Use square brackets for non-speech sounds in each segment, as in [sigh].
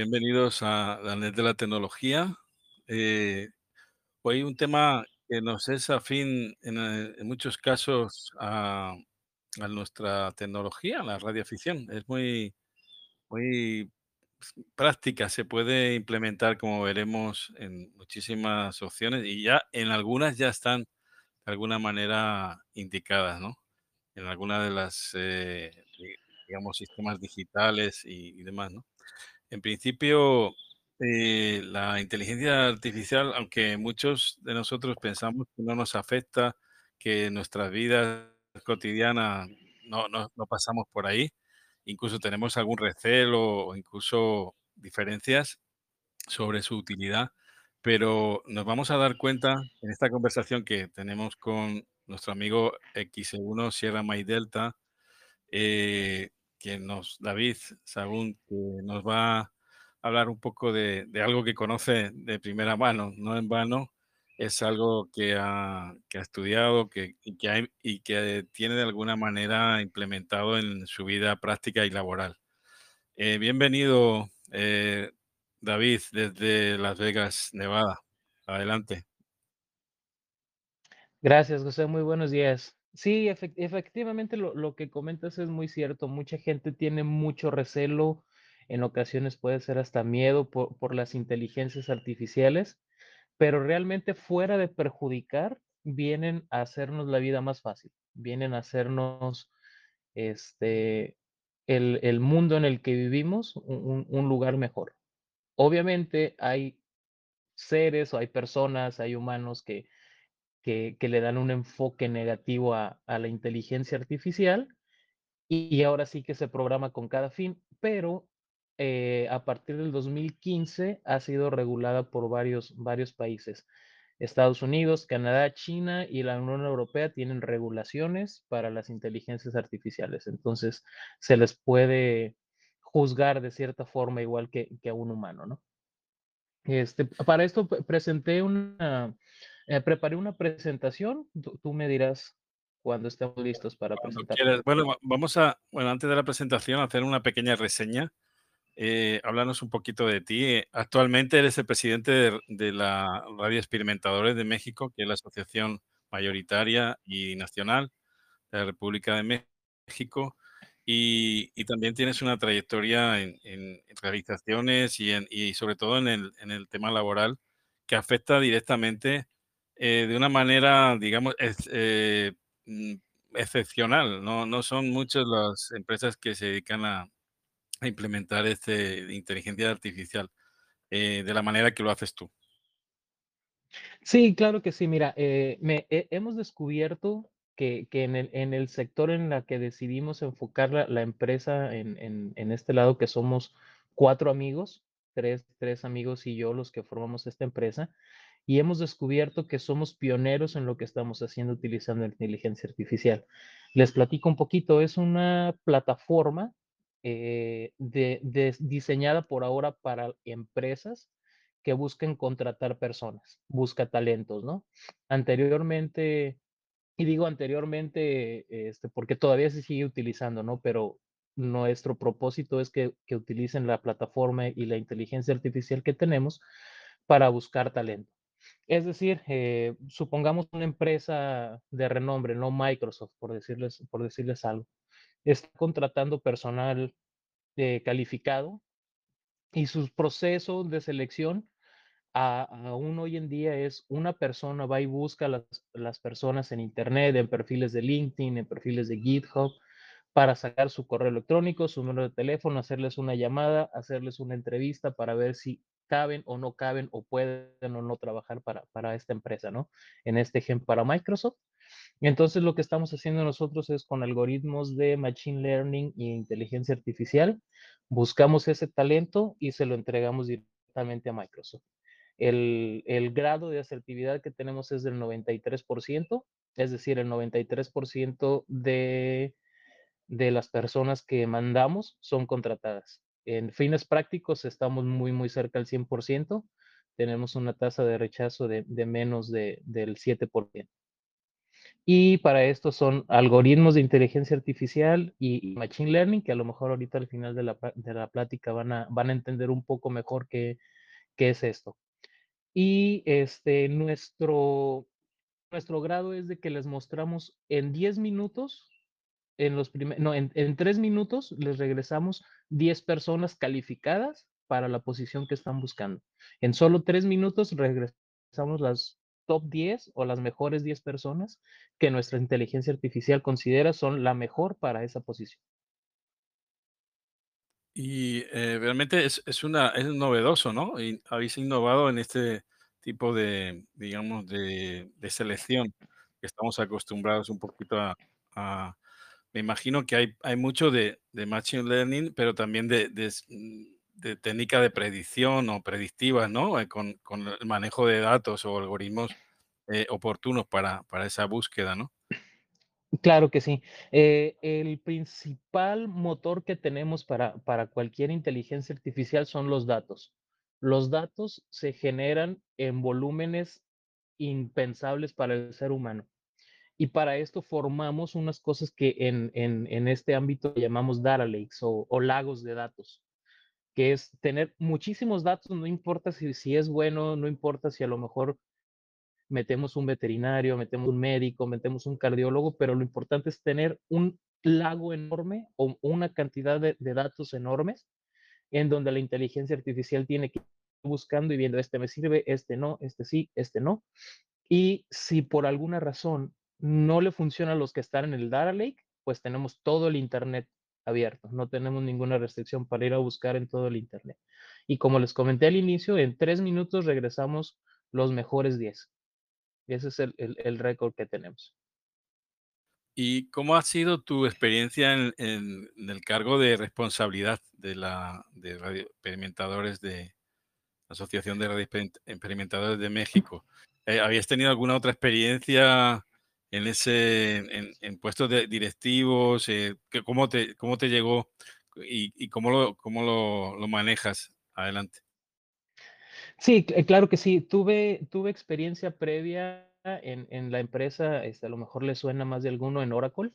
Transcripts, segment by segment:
bienvenidos a la net de la tecnología. Eh, hoy un tema que nos es afín en, eh, muchos casos a, nuestra tecnología, la radioafición. Es muy, muy práctica, se puede implementar, como veremos, en muchísimas opciones y ya en algunas ya están de alguna manera indicadas, ¿no? En alguna de las, eh, di- digamos, sistemas digitales y demás, ¿no? En principio, eh, la inteligencia artificial, aunque muchos de nosotros pensamos que no nos afecta, que nuestras vidas cotidianas no, no, no pasamos por ahí, incluso tenemos algún recelo o incluso diferencias sobre su utilidad, pero nos vamos a dar cuenta en esta conversación que tenemos con nuestro amigo X1 Sierra May Delta, eh, que nos, David Sagún, que nos va a hablar un poco de, de algo que conoce de primera mano, no en vano, es algo que ha, que ha estudiado que, y, que ha- y que tiene de alguna manera implementado en su vida práctica y laboral. Eh, bienvenido, eh, David, desde Las Vegas, Nevada. Adelante. Gracias, José. Muy buenos días. Sí, efec- efectivamente lo, lo que comentas es muy cierto. Mucha gente tiene mucho recelo, en ocasiones puede ser hasta miedo por, por las inteligencias artificiales, pero realmente fuera de perjudicar, vienen a hacernos la vida más fácil, vienen a hacernos este, el, el mundo en el que vivimos un- un lugar mejor. Obviamente hay seres o hay personas, hay humanos que que, le dan un enfoque negativo a, la inteligencia artificial y, ahora sí que se programa con cada fin, pero eh, a partir del 2015 ha sido regulada por varios, varios países. Estados Unidos, Canadá, China y la Unión Europea tienen regulaciones para las inteligencias artificiales. Entonces, se les puede juzgar de cierta forma igual que, que a un humano, ¿no? Este, para esto pre- presenté una, eh, preparé una presentación. Tú, tú me dirás cuando estemos listos para quieras. Bueno, va- vamos a, bueno, antes de la presentación, hacer una pequeña reseña Eh, háblanos un poquito de ti. Eh, Actualmente eres el presidente de, de la Radio Experimentadores de México, que es la asociación mayoritaria y nacional de la República de México. Y, y también tienes una trayectoria en, en realizaciones y, en- y sobre todo en el, en el tema laboral que afecta directamente eh, de una manera, digamos, eh, mm, excepcional. No, no son muchas las empresas que se dedican a, implementar este inteligencia artificial, eh, de la manera que lo haces tú. Sí, claro que sí. Mira, me, he- hemos descubierto que, que en el, en el sector en la que decidimos enfocar la, la empresa en, en, en este lado, que somos cuatro amigos, tres, tres amigos y yo los que formamos esta empresa, y hemos descubierto que somos pioneros en lo que estamos haciendo utilizando la inteligencia artificial. Les platico un poquito, es una plataforma eh, diseñada por ahora para empresas que busquen contratar personas, busca talentos, ¿no? Anteriormente, y digo anteriormente, este, porque todavía se sigue utilizando, ¿no? Pero nuestro propósito es que, que utilicen la plataforma y la inteligencia artificial que tenemos para buscar talento. Es decir, eh, supongamos una empresa de renombre, no Microsoft, por decirles, por decirles algo, está contratando personal eh, calificado y sus procesos de selección aún hoy en día es una persona va y busca las, las personas en Internet, en perfiles de LinkedIn, en perfiles de GitHub, para sacar su correo electrónico, su número de teléfono, hacerles una llamada, hacerles una entrevista para ver si caben o no caben o pueden o no trabajar para, para esta empresa, ¿no? En este ejemplo, para Microsoft. Entonces, lo que estamos haciendo nosotros es con algoritmos de Machine Learning e inteligencia artificial, buscamos ese talento y se lo entregamos directamente a Microsoft. El, el grado de asertividad que tenemos es del 93%, es decir, el 93% de, de las personas que mandamos son contratadas. En fines prácticos estamos muy, muy cerca al 100%, tenemos una tasa de rechazo de, menos de, del 7%. Y para esto son algoritmos de inteligencia artificial y, y machine learning, que a lo mejor ahorita al final de la, de la plática van a, van a entender un poco mejor qué, qué es esto. Y este, nuestro, nuestro grado es de que les mostramos en 10 minutos, en los primer, no, en, en 3 minutos les regresamos 10 personas calificadas para la posición que están buscando. En solo 3 minutos regresamos las top 10 o las mejores 10 personas que nuestra inteligencia artificial considera son la mejor para esa posición. Y, eh, realmente es es una es novedoso, ¿no? Y habéis innovado en este tipo de, digamos, de de selección, que estamos acostumbrados un poquito a a me imagino que hay hay mucho de de machine learning, pero también de de mm, técnica de predicción o predictivas, ¿no? Eh, con con el manejo de datos o algoritmos, eh, oportunos para para esa búsqueda, ¿no? Claro que sí. Eh, el principal motor que tenemos para, para cualquier inteligencia artificial son los datos. Los datos se generan en volúmenes impensables para el ser humano. Y para esto formamos unas cosas que en, en, este ámbito llamamos data lakes o, o lagos de datos, que es tener muchísimos datos, no importa si, si es bueno, no importa si a lo mejor metemos un veterinario, metemos un médico, metemos un cardiólogo, pero lo importante es tener un lago enorme o una cantidad de, de datos enormes en donde la inteligencia artificial tiene que ir buscando y viendo, este me sirve, este no, este sí, este no. Y si por alguna razón no le funcionan los que están en el Data Lake, pues tenemos todo el Internet abierto, no tenemos ninguna restricción para ir a buscar en todo el Internet. Y como les comenté al inicio, en tres minutos regresamos los mejores 10. Ese es el, el, récord que tenemos. ¿Y cómo ha sido tu experiencia en en el cargo de responsabilidad de la de radioexperimentadores de Asociación de Radioexperiment Experimentadores de México? Eh, ¿habías tenido alguna otra experiencia en ese en puestos de directivos? Eh, ¿cómo te cómo te llegó y y cómo lo cómo lo lo manejas? Adelante. Sí, cl- claro que sí. Tuve, tuve experiencia previa en, en la empresa, este, a lo mejor le suena más de alguno en Oracle.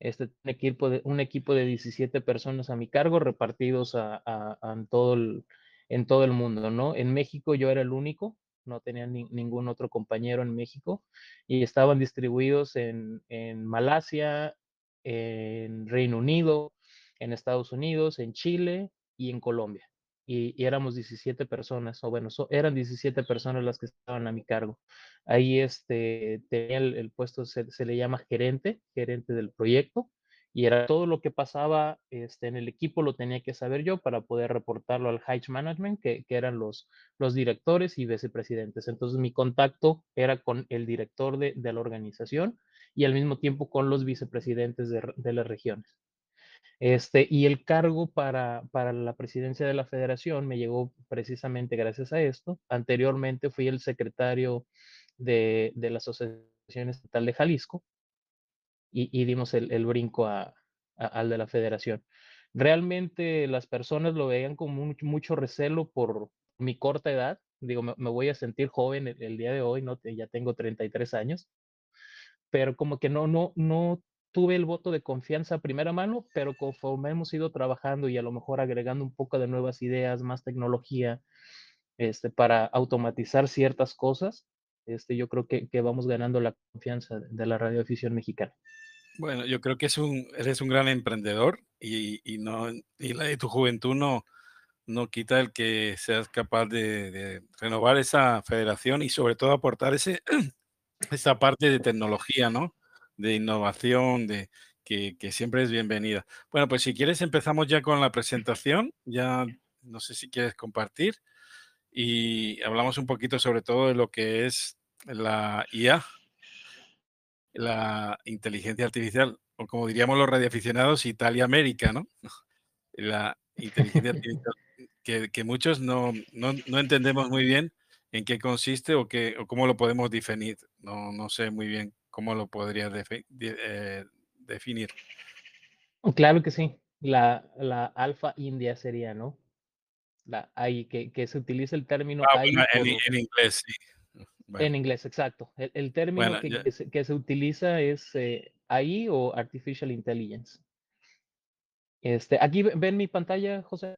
Este, un equipo de, un equipo de 17 personas a mi cargo, repartidos a, a- a en todo el, en todo el mundo, ¿no? En México yo era el único, no tenía ni- ningún otro compañero en México y estaban distribuidos en, en Malasia, en Reino Unido, en Estados Unidos, en Chile y en Colombia y, y éramos 17 personas, o bueno, so- eran 17 personas las que estaban a mi cargo. Ahí este, tenía el, puesto, se le llama gerente, gerente del proyecto, y era todo lo que pasaba este, en el equipo lo tenía que saber yo para poder reportarlo al High Management, que, eran los, los directores y vicepresidentes. Entonces mi contacto era con el director de, de la organización y al mismo tiempo con los vicepresidentes de, de las regiones. Este, y el cargo para, para la presidencia de la federación me llegó precisamente gracias a esto. Anteriormente fui el secretario de, de la Asociación Estatal de Jalisco y, dimos el, brinco al de la federación. Realmente las personas lo veían con mucho, recelo por mi corta edad. Digo, me, voy a sentir joven el, el día de hoy, ¿no? Ya tengo 33 años pero como que no, no, no tuve el voto de confianza a primera mano, pero conforme hemos ido trabajando y a lo mejor agregando un poco de nuevas ideas, más tecnología, este, para automatizar ciertas cosas, este, yo creo que, que vamos ganando la confianza de, la radioafición mexicana. Bueno, yo creo que es un eres un gran emprendedor y y no y la de tu juventud no no quita el que seas capaz de de renovar esa federación y sobre todo aportar ese [clears throat] esa parte de tecnología, ¿no? De innovación, de que que siempre es bienvenida. Bueno, pues si quieres empezamos ya con la presentación, ya no sé si quieres compartir y hablamos un poquito sobre todo de lo que es la IA, la inteligencia artificial, o como diríamos los radioaficionados, Italia América, ¿no? [laughs] La inteligencia [laughs] artificial, que que muchos no no no entendemos muy bien en qué consiste o qué o cómo lo podemos definir. No no sé muy bien cómo lo defi de eh, definir. Claro que sí, la, la alfa india sería, ¿no? La AI, que, que se utiliza el término Ah, AI bueno, en i por, en inglés, sí. En inglés, exacto. El, el término bueno, que, que se, que se utiliza es eh, AI o Artificial Intelligence. Este, aquí ve- ven mi pantalla, José.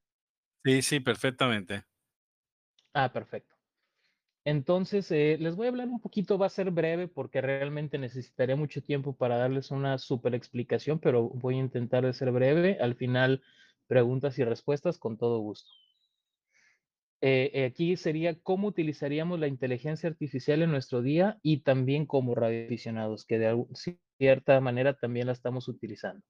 sí, sí, perfectamente. Ah, perfecto. Entonces, eh, les voy a hablar un poquito, va a ser breve porque realmente necesitaré mucho tiempo para darles una super explicación, pero voy a intentar de ser breve. Al final, preguntas y respuestas con todo gusto. Eh, eh, aquí sería cómo utilizaríamos la inteligencia artificial en nuestro día y también como radioaficionados, que de cierta manera también la estamos utilizando.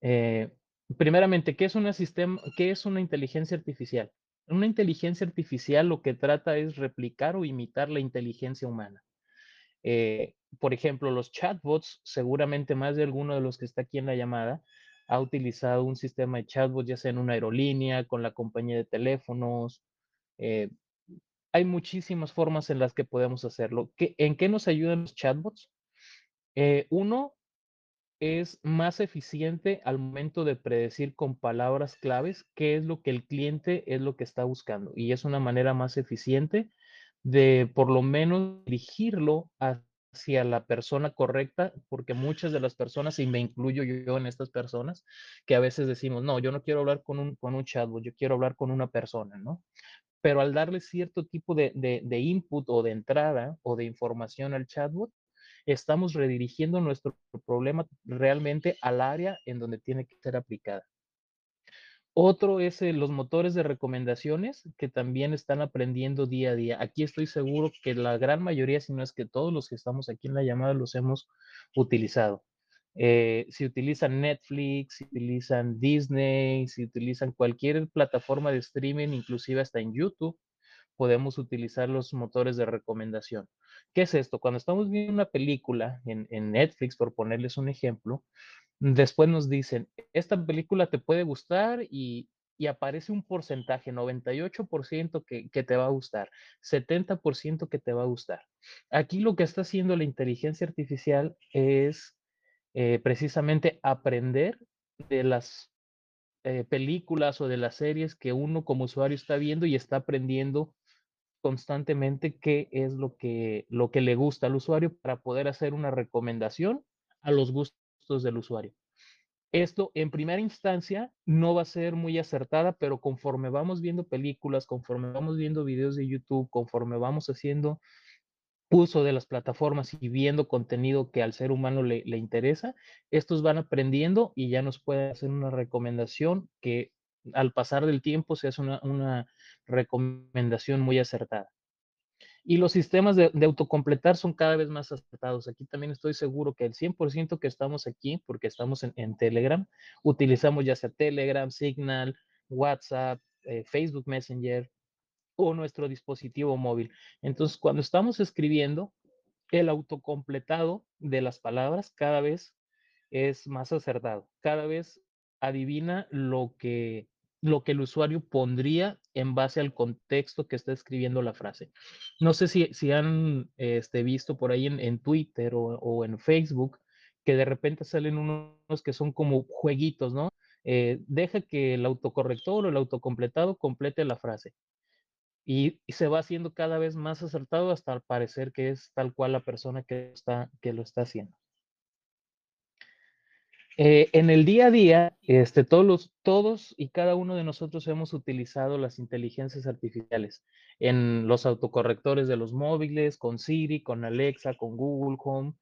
Eh, primeramente, ¿qué es una sistema, qué es una inteligencia artificial? Una inteligencia artificial lo que trata es replicar o imitar la inteligencia humana. Eh, por ejemplo, los chatbots, seguramente más de alguno de los que está aquí en la llamada ha utilizado un sistema de chatbot, ya sea en una aerolínea, con la compañía de teléfonos. eh, hay muchísimas formas en las que podemos hacerlo. ¿Qué- ¿En qué nos ayudan los chatbots? Eh, uno, es más eficiente al momento de predecir con palabras claves qué es lo que el cliente es lo que está buscando. Y es una manera más eficiente de por lo menos dirigirlo hacia la persona correcta, porque muchas de las personas, y me incluyo yo en estas personas, que a veces decimos, no, yo no quiero hablar con un, con un chatbot, yo quiero hablar con una persona, ¿no? Pero al darle cierto tipo de, de, de input o de entrada o de información al chatbot, estamos redirigiendo nuestro problema realmente al área en donde tiene que ser aplicada. Otro es eh, los motores de recomendaciones que también están aprendiendo día a día. Aquí estoy seguro que la gran mayoría, si no es que todos los que estamos aquí en la llamada los hemos utilizado. Eh, si utilizan Netflix, si utilizan Disney, si utilizan cualquier plataforma de streaming, inclusive hasta en YouTube, podemos utilizar los motores de recomendación. ¿Qué es esto? Cuando estamos viendo una película en, en Netflix, por ponerles un ejemplo, después nos dicen, esta película te puede gustar y, y aparece un porcentaje, 98% que, que te va a gustar, 70% que te va a gustar. Aquí lo que está haciendo la inteligencia artificial es eh, precisamente aprender de las eh, películas o de las series que uno como usuario está viendo y está aprendiendo constantemente qué es lo que, lo que le gusta al usuario para poder hacer una recomendación a los gustos del usuario. Esto en primera instancia no va a ser muy acertada, pero conforme vamos viendo películas, conforme vamos viendo videos de YouTube, conforme vamos haciendo uso de las plataformas y viendo contenido que al ser humano le, le interesa, estos van aprendiendo y ya nos puede hacer una recomendación que al pasar del tiempo se hace una, una recomendación muy acertada. Y los sistemas de, de, autocompletar son cada vez más acertados. Aquí también estoy seguro que el 100% que estamos aquí, porque estamos en, Telegram, utilizamos ya sea Telegram, Signal, WhatsApp, eh, Facebook Messenger o nuestro dispositivo móvil. Entonces, cuando estamos escribiendo, el autocompletado de las palabras cada vez es más acertado. Cada vez adivina lo que lo que el usuario pondría en base al contexto que está escribiendo la frase. No sé si, si han este, visto por ahí en, en Twitter o, o, en Facebook que de repente salen unos que son como jueguitos, ¿no? Eh, deja que el autocorrector o el autocompletado complete la frase. Y, y, se va haciendo cada vez más acertado hasta parecer que es tal cual la persona que, está, que lo está haciendo. Eh, en el día a día, este, todos, los, todos y cada uno de nosotros hemos utilizado las inteligencias artificiales en los autocorrectores de los móviles, con Siri, con Alexa, con Google Home,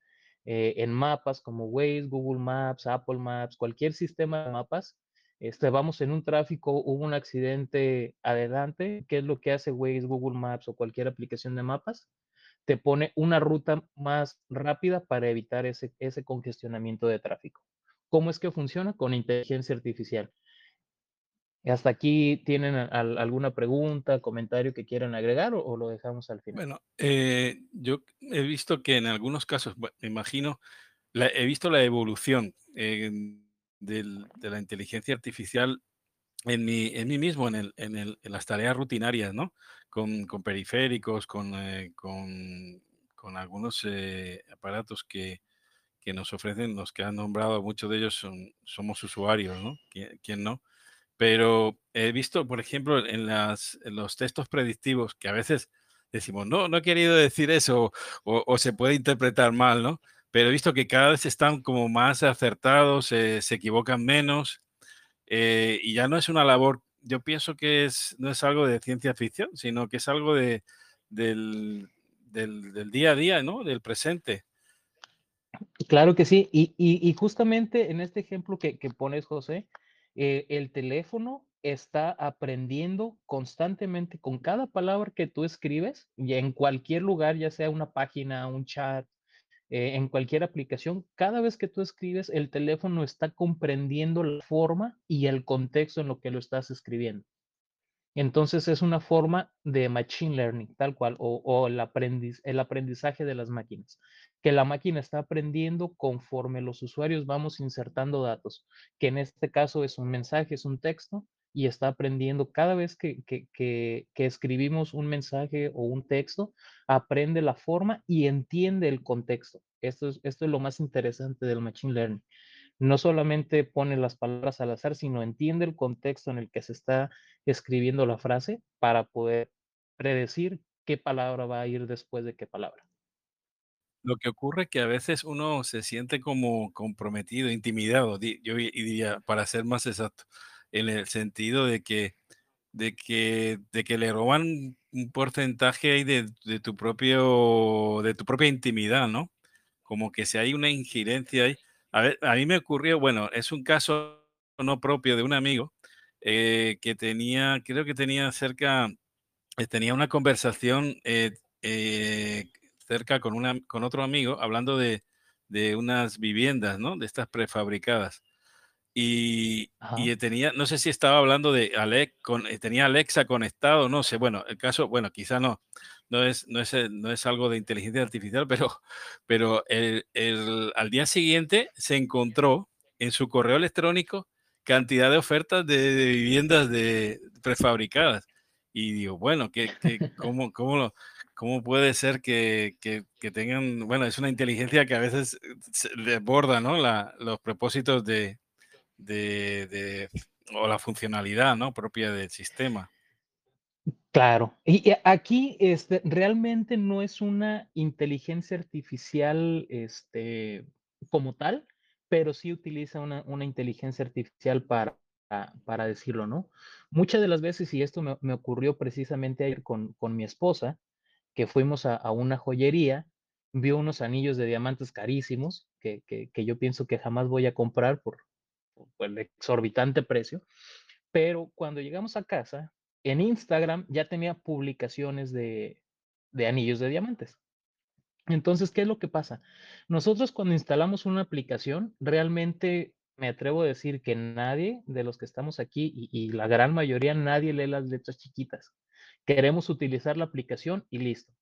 eh, en mapas como Waze, Google Maps, Apple Maps, cualquier sistema de mapas. Este, vamos en un tráfico, hubo un accidente adelante, ¿qué es lo que hace Waze, Google Maps o cualquier aplicación de mapas? Te pone una ruta más rápida para evitar ese, ese congestionamiento de tráfico. ¿Cómo es que funciona? Con inteligencia artificial. ¿Hasta aquí tienen alguna pregunta, comentario que quieran agregar o, lo dejamos al final? Bueno, eh, yo he visto que en algunos casos, me imagino, he visto la evolución eh, de la inteligencia artificial en mí, mismo, en, el, las tareas rutinarias, ¿no? Con, periféricos, con, eh, algunos aparatos que, que, nos ofrecen, los que han nombrado, muchos de ellos son, somos usuarios, ¿no? ¿Quién, quién no? Pero he visto, por ejemplo, en, las, en, los textos predictivos que a veces decimos, no, no he querido decir eso o, o se puede interpretar mal, ¿no? Pero he visto que cada vez están como más acertados, se equivocan menos eh, y ya no es una labor, yo pienso que es, no es algo de ciencia ficción, sino que es algo de, del, del, día a día, ¿no? Del presente. Claro que sí, y, y, justamente en este ejemplo que, que pones, José, eh, el teléfono está aprendiendo constantemente con cada palabra que tú escribes, y en cualquier lugar, ya sea una página, un chat, eh, en cualquier aplicación, cada vez que tú escribes, el teléfono está comprendiendo la forma y el contexto en lo que lo estás escribiendo. Entonces es una forma de machine learning, tal cual, o, el, aprendiz, el aprendizaje de las máquinas, que la máquina está aprendiendo conforme los usuarios vamos insertando datos, que en este caso es un mensaje, es un texto, y está aprendiendo cada vez que, escribimos un mensaje o un texto, aprende la forma y entiende el contexto. Esto es, esto es lo más interesante del Machine Learning. No solamente pone las palabras al azar, sino entiende el contexto en el que se está escribiendo la frase para poder predecir qué palabra va a ir después de qué palabra. Lo que ocurre es que a veces uno se siente como comprometido, intimidado, yo diría, para ser más exacto en el sentido de que, de que, de que le roban un porcentaje ahí de, de, tu propio, de tu propia intimidad, ¿no? Como que si hay una injerencia ahí. A, ver, a mí me ocurrió, bueno, es un caso no propio de un amigo eh, que tenía, creo que tenía cerca, eh, tenía una conversación eh, cerca con, una, con otro amigo hablando de, de unas viviendas, ¿no? De estas prefabricadas. Y, y, tenía, no sé si estaba hablando de Alex, con, eh, tenía Alexa conectado, no sé, bueno, el caso, bueno, quizá no, no es, no es, eh, no es algo de inteligencia artificial, [laughs] pero, pero el, el, al día siguiente se encontró en su correo electrónico cantidad de ofertas de, de viviendas de prefabricadas. Y digo, bueno, ¿qué, qué, [laughs] cómo, cómo, lo, ¿cómo puede ser que, que, que, tengan, bueno, es una inteligencia que a veces desborda, ¿no? La, los propósitos de, de, o la funcionalidad ¿no? propia del sistema. Claro, y aquí este, realmente no es una inteligencia artificial este, como tal, pero sí utiliza una, una inteligencia artificial para, para decirlo, ¿no? Muchas de las veces, y esto me, me ocurrió precisamente ayer con, con, mi esposa, que fuimos a, una joyería, vio unos anillos de diamantes carísimos, que, que yo pienso que jamás voy a comprar por, el exorbitante precio, pero cuando llegamos a casa, en Instagram ya tenía publicaciones de, de anillos de diamantes. Entonces, ¿qué es lo que pasa? Nosotros cuando instalamos una aplicación, realmente me atrevo a decir que nadie de los que estamos aquí y, y, la gran mayoría, nadie lee las letras chiquitas. Queremos utilizar la aplicación y listo.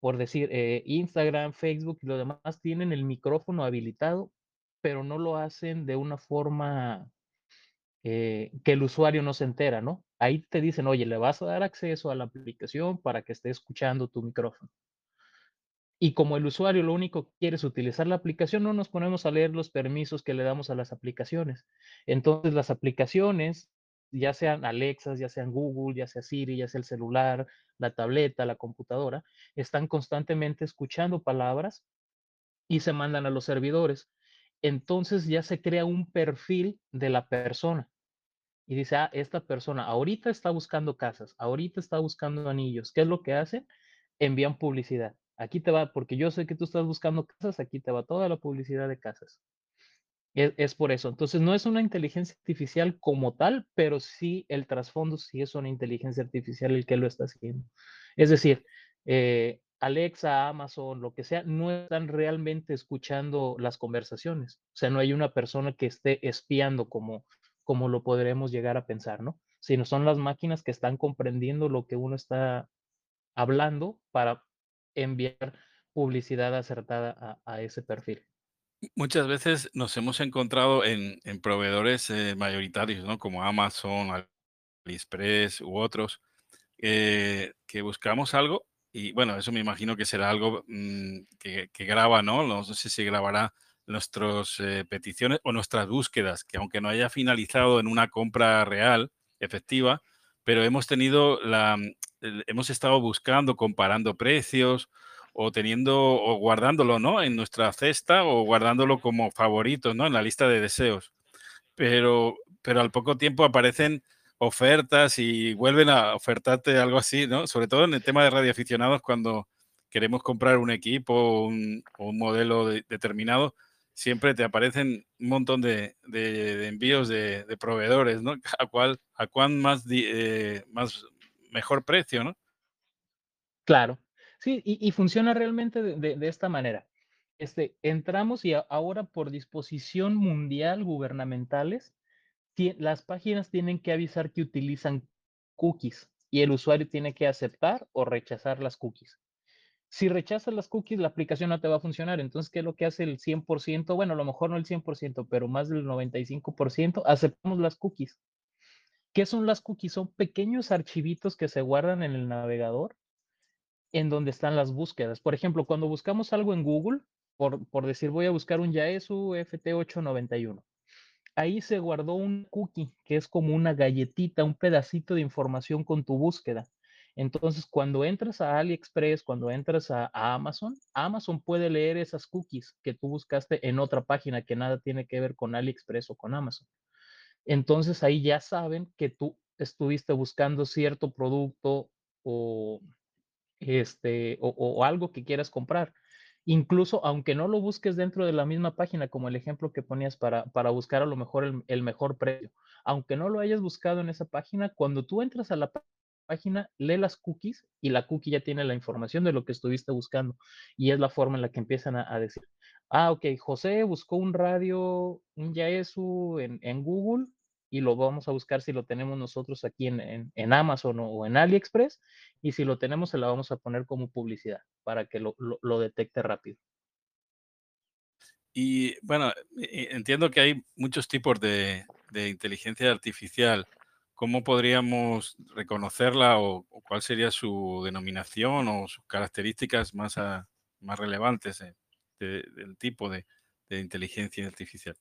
Por decir, eh, Instagram, Facebook y lo demás tienen el micrófono habilitado pero no lo hacen de una forma eh, que el usuario no se entera, ¿no? Ahí te dicen, oye, le vas a dar acceso a la aplicación para que esté escuchando tu micrófono. Y como el usuario lo único que quiere es utilizar la aplicación, no nos ponemos a leer los permisos que le damos a las aplicaciones. Entonces las aplicaciones, ya sean Alexas, ya sean Google, ya sea Siri, ya sea el celular, la tableta, la computadora, están constantemente escuchando palabras y se mandan a los servidores entonces ya se crea un perfil de la persona. Y dice, ah, esta persona ahorita está buscando casas, ahorita está buscando anillos. ¿Qué es lo que hacen? Envían publicidad. Aquí te va, porque yo sé que tú estás buscando casas, aquí te va toda la publicidad de casas. Es, por eso. Entonces, no es una inteligencia artificial como tal, pero sí el trasfondo sí es una inteligencia artificial el que lo está haciendo. Es decir, eh, Alexa, Amazon, lo que sea, no están realmente escuchando las conversaciones. O sea, no hay una persona que esté espiando como, como lo podremos llegar a pensar, ¿no? Sino son las máquinas que están comprendiendo lo que uno está hablando para enviar publicidad acertada a, ese perfil. Muchas veces nos hemos encontrado en, en proveedores eh, mayoritarios, ¿no? Como Amazon, AliExpress u otros, eh, que buscamos algo y bueno, eso me imagino que será algo mm, que, graba, ¿no? No sé si grabará nuestras eh, peticiones o nuestras búsquedas, que aunque no haya finalizado en una compra real, efectiva, pero hemos tenido la, el hemos estado buscando, comparando precios o teniendo o guardándolo, ¿no? En nuestra cesta o guardándolo como favorito, ¿no? En la lista de deseos. Pero pero al poco tiempo aparecen ofertas y vuelven a ofertarte algo así, ¿no? Sobre todo en el tema de radioaficionados, cuando queremos comprar un equipo o un, modelo de- determinado, siempre te aparecen un montón de, envíos de, proveedores, ¿no? [laughs] A cuál, a cuán más, eh, más mejor precio, ¿no? Claro. Sí, y, y funciona realmente de, esta manera. Este, entramos y ahora por disposición mundial gubernamentales, las páginas tienen que avisar que utilizan cookies y el usuario tiene que aceptar o rechazar las cookies. Si rechazas las cookies, la aplicación no te va a funcionar. Entonces, ¿qué es lo que hace el 100%? Bueno, a lo mejor no el 100%, pero más del 95%, aceptamos las cookies. ¿Qué son las cookies? Son pequeños archivitos que se guardan en el navegador en donde están las búsquedas. Por ejemplo, cuando buscamos algo en Google, por, por decir, voy a buscar un Yaesu FT891. Ahí se guardó un cookie, que es como una galletita, un pedacito de información con tu búsqueda. Entonces, cuando entras a AliExpress, cuando entras a, Amazon, Amazon puede leer esas cookies que tú buscaste en otra página que nada tiene que ver con AliExpress o con Amazon. Entonces ahí ya saben que tú estuviste buscando cierto producto o este, o, o algo que quieras comprar. Incluso aunque no lo busques dentro de la misma página, como el ejemplo que ponías para, para buscar a lo mejor el, el mejor precio, aunque no lo hayas buscado en esa página, cuando tú entras a la pá- página, lee las cookies y la cookie ya tiene la información de lo que estuviste buscando. Y es la forma en la que empiezan a, a decir, ah, ok, José buscó un radio, un Yaesu en, en Google y lo vamos a buscar si lo tenemos nosotros aquí en, en, Amazon o, en AliExpress y si lo tenemos se la vamos a poner como publicidad para que lo, lo, detecte rápido. Y bueno, e- e- entiendo que hay muchos tipos de, de inteligencia artificial. ¿Cómo podríamos reconocerla o, cuál sería su denominación o sus características más, a- más relevantes eh, de- del tipo de, de inteligencia artificial?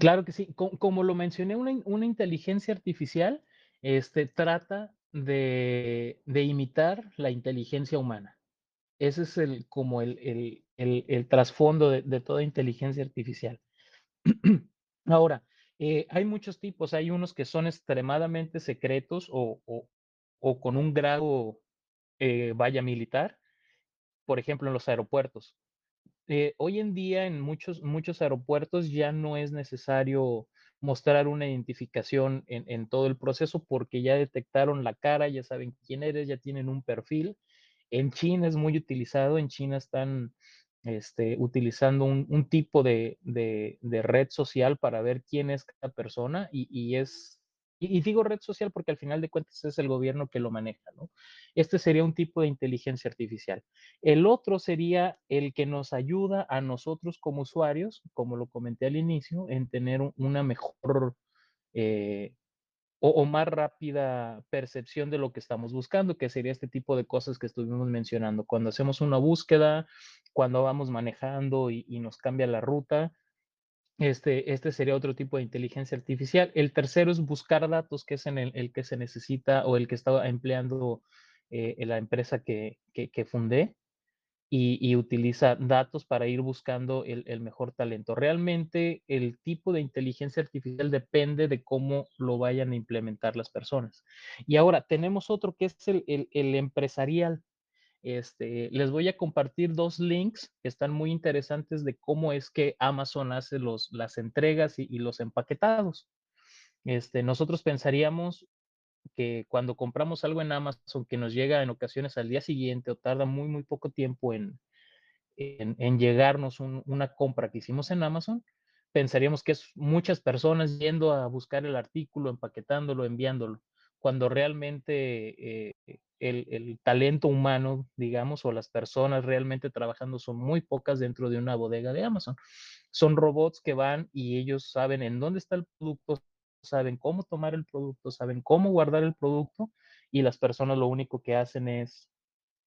Claro que sí, co- como lo mencioné, una, in- una inteligencia artificial este, trata de, imitar la inteligencia humana. Ese es el, como el, trasfondo de, toda inteligencia artificial. [clears throat] Ahora, eh, hay muchos tipos, hay unos que son extremadamente secretos o con un grado, eh, vaya, militar, por ejemplo, en los aeropuertos. Eh, hoy en día en muchos, muchos aeropuertos ya no es necesario mostrar una identificación en, todo el proceso porque ya detectaron la cara, ya saben quién eres, ya tienen un perfil. En China es muy utilizado, en China están este, utilizando un, un tipo de, de- de red social para ver quién es cada persona y, y es, y, digo red social porque al final de cuentas es el gobierno que lo maneja, ¿no? Este sería un tipo de inteligencia artificial. El otro sería el que nos ayuda a nosotros como usuarios, como lo comenté al inicio, en tener un- una mejor eh, o, más rápida percepción de lo que estamos buscando, que sería este tipo de cosas que estuvimos mencionando. Cuando hacemos una búsqueda, cuando vamos manejando y nos cambia la ruta, este, este sería otro tipo de inteligencia artificial. El tercero es buscar datos, que es en el, que se necesita o el que estaba empleando eh, la empresa que, que, que fundé y, utiliza datos para ir buscando el, mejor talento. Realmente el tipo de inteligencia artificial depende de cómo lo vayan a implementar las personas. Y ahora tenemos otro que es el empresarial. Este, les voy a compartir dos links que están muy interesantes de cómo es que Amazon hace las entregas y, los empaquetados. Este, nosotros pensaríamos que cuando compramos algo en Amazon que nos llega en ocasiones al día siguiente o tarda muy, muy poco tiempo en llegarnos un, una compra que hicimos en Amazon, pensaríamos que es muchas personas yendo a buscar el artículo, empaquetándolo, enviándolo, cuando realmente eh, el, el, talento humano, digamos, o las personas realmente trabajando son muy pocas dentro de una bodega de Amazon. Son robots que van y ellos saben en dónde está el producto, saben cómo tomar el producto, saben cómo guardar el producto y las personas lo único que hacen es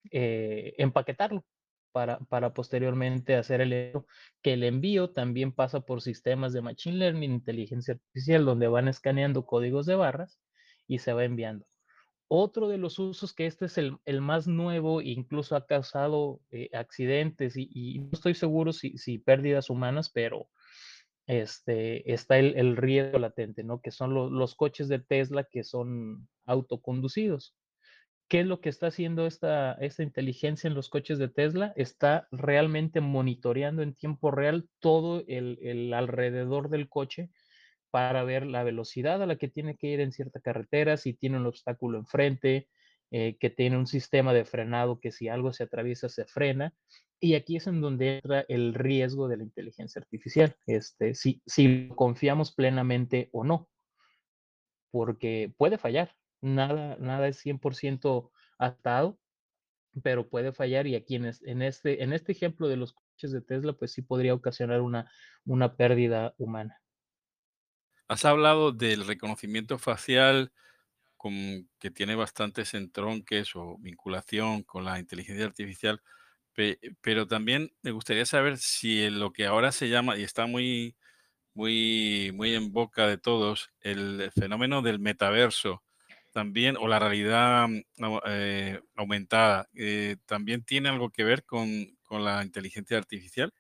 eh, empaquetarlo para, para, posteriormente hacer el envío, que el envío también pasa por sistemas de Machine Learning, inteligencia artificial, donde van escaneando códigos de barras y se va enviando. Otro de los usos, que este es el, el más nuevo, incluso ha causado eh, accidentes y, no estoy seguro si, si pérdidas humanas, pero este, está el, el riesgo latente, ¿no? Que son lo, los coches de Tesla que son autoconducidos. ¿Qué es lo que está haciendo esta, esta inteligencia en los coches de Tesla? Está realmente monitoreando en tiempo real todo el, el alrededor del coche para ver la velocidad a la que tiene que ir en cierta carretera, si tiene un obstáculo enfrente, eh, que tiene un sistema de frenado que si algo se atraviesa se frena. Y aquí es en donde entra el riesgo de la inteligencia artificial, este, si, si confiamos plenamente o no, porque puede fallar, nada, nada es 100% atado, pero puede fallar y aquí en, este, en este ejemplo de los coches de Tesla, pues sí podría ocasionar una, una pérdida humana. Has hablado del reconocimiento facial que tiene bastantes entronques o vinculación con la inteligencia artificial, pe, pero también me gustaría saber si lo que ahora se llama, y está muy, muy, muy en boca de todos, el fenómeno del metaverso también, o la realidad eh, aumentada, eh, también tiene algo que ver con, con la inteligencia artificial.